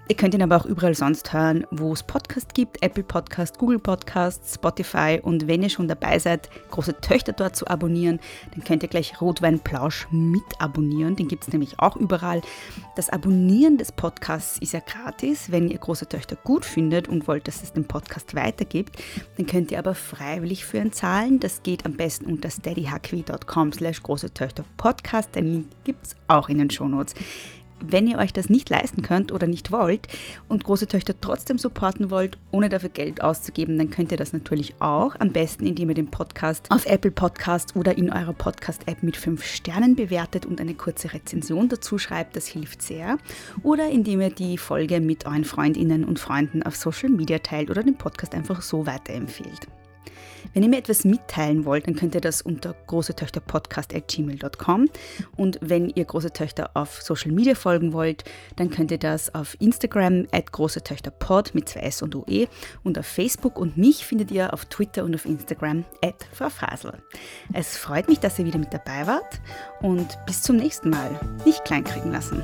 Ihr könnt ihn aber auch überall sonst hören, wo es Podcast gibt, Apple Podcast, Google Podcast, Spotify und wenn ihr schon dabei seid, große Töchter dort zu abonnieren, dann könnt ihr gleich Rotweinplausch mit abonnieren, den gibt es nämlich auch überall. Das Abonnieren des Podcasts ist ja gratis, wenn ihr große Töchter gut findet und wollt, dass es den Podcast weitergibt, dann könnt ihr aber freiwillig für ihn zahlen. Das geht am besten unter steadyhq.com slash große Töchter Podcast, den Link gibt es auch in den Shownotes. Wenn ihr euch das nicht leisten könnt oder nicht wollt und große Töchter trotzdem supporten wollt, ohne dafür Geld auszugeben, dann könnt ihr das natürlich auch. Am besten, indem ihr den Podcast auf Apple Podcast oder in eurer Podcast-App mit 5 Sternen bewertet und eine kurze Rezension dazu schreibt. Das hilft sehr. Oder indem ihr die Folge mit euren Freundinnen und Freunden auf Social Media teilt oder den Podcast einfach so weiterempfehlt. Wenn ihr mir etwas mitteilen wollt, dann könnt ihr das unter großetöchterpodcast.gmail.com und wenn ihr große Töchter auf Social Media folgen wollt, dann könnt ihr das auf Instagram at großetöchterpod mit zwei S und OE und auf Facebook und mich findet ihr auf Twitter und auf Instagram at Frau Es freut mich, dass ihr wieder mit dabei wart und bis zum nächsten Mal. Nicht kleinkriegen lassen.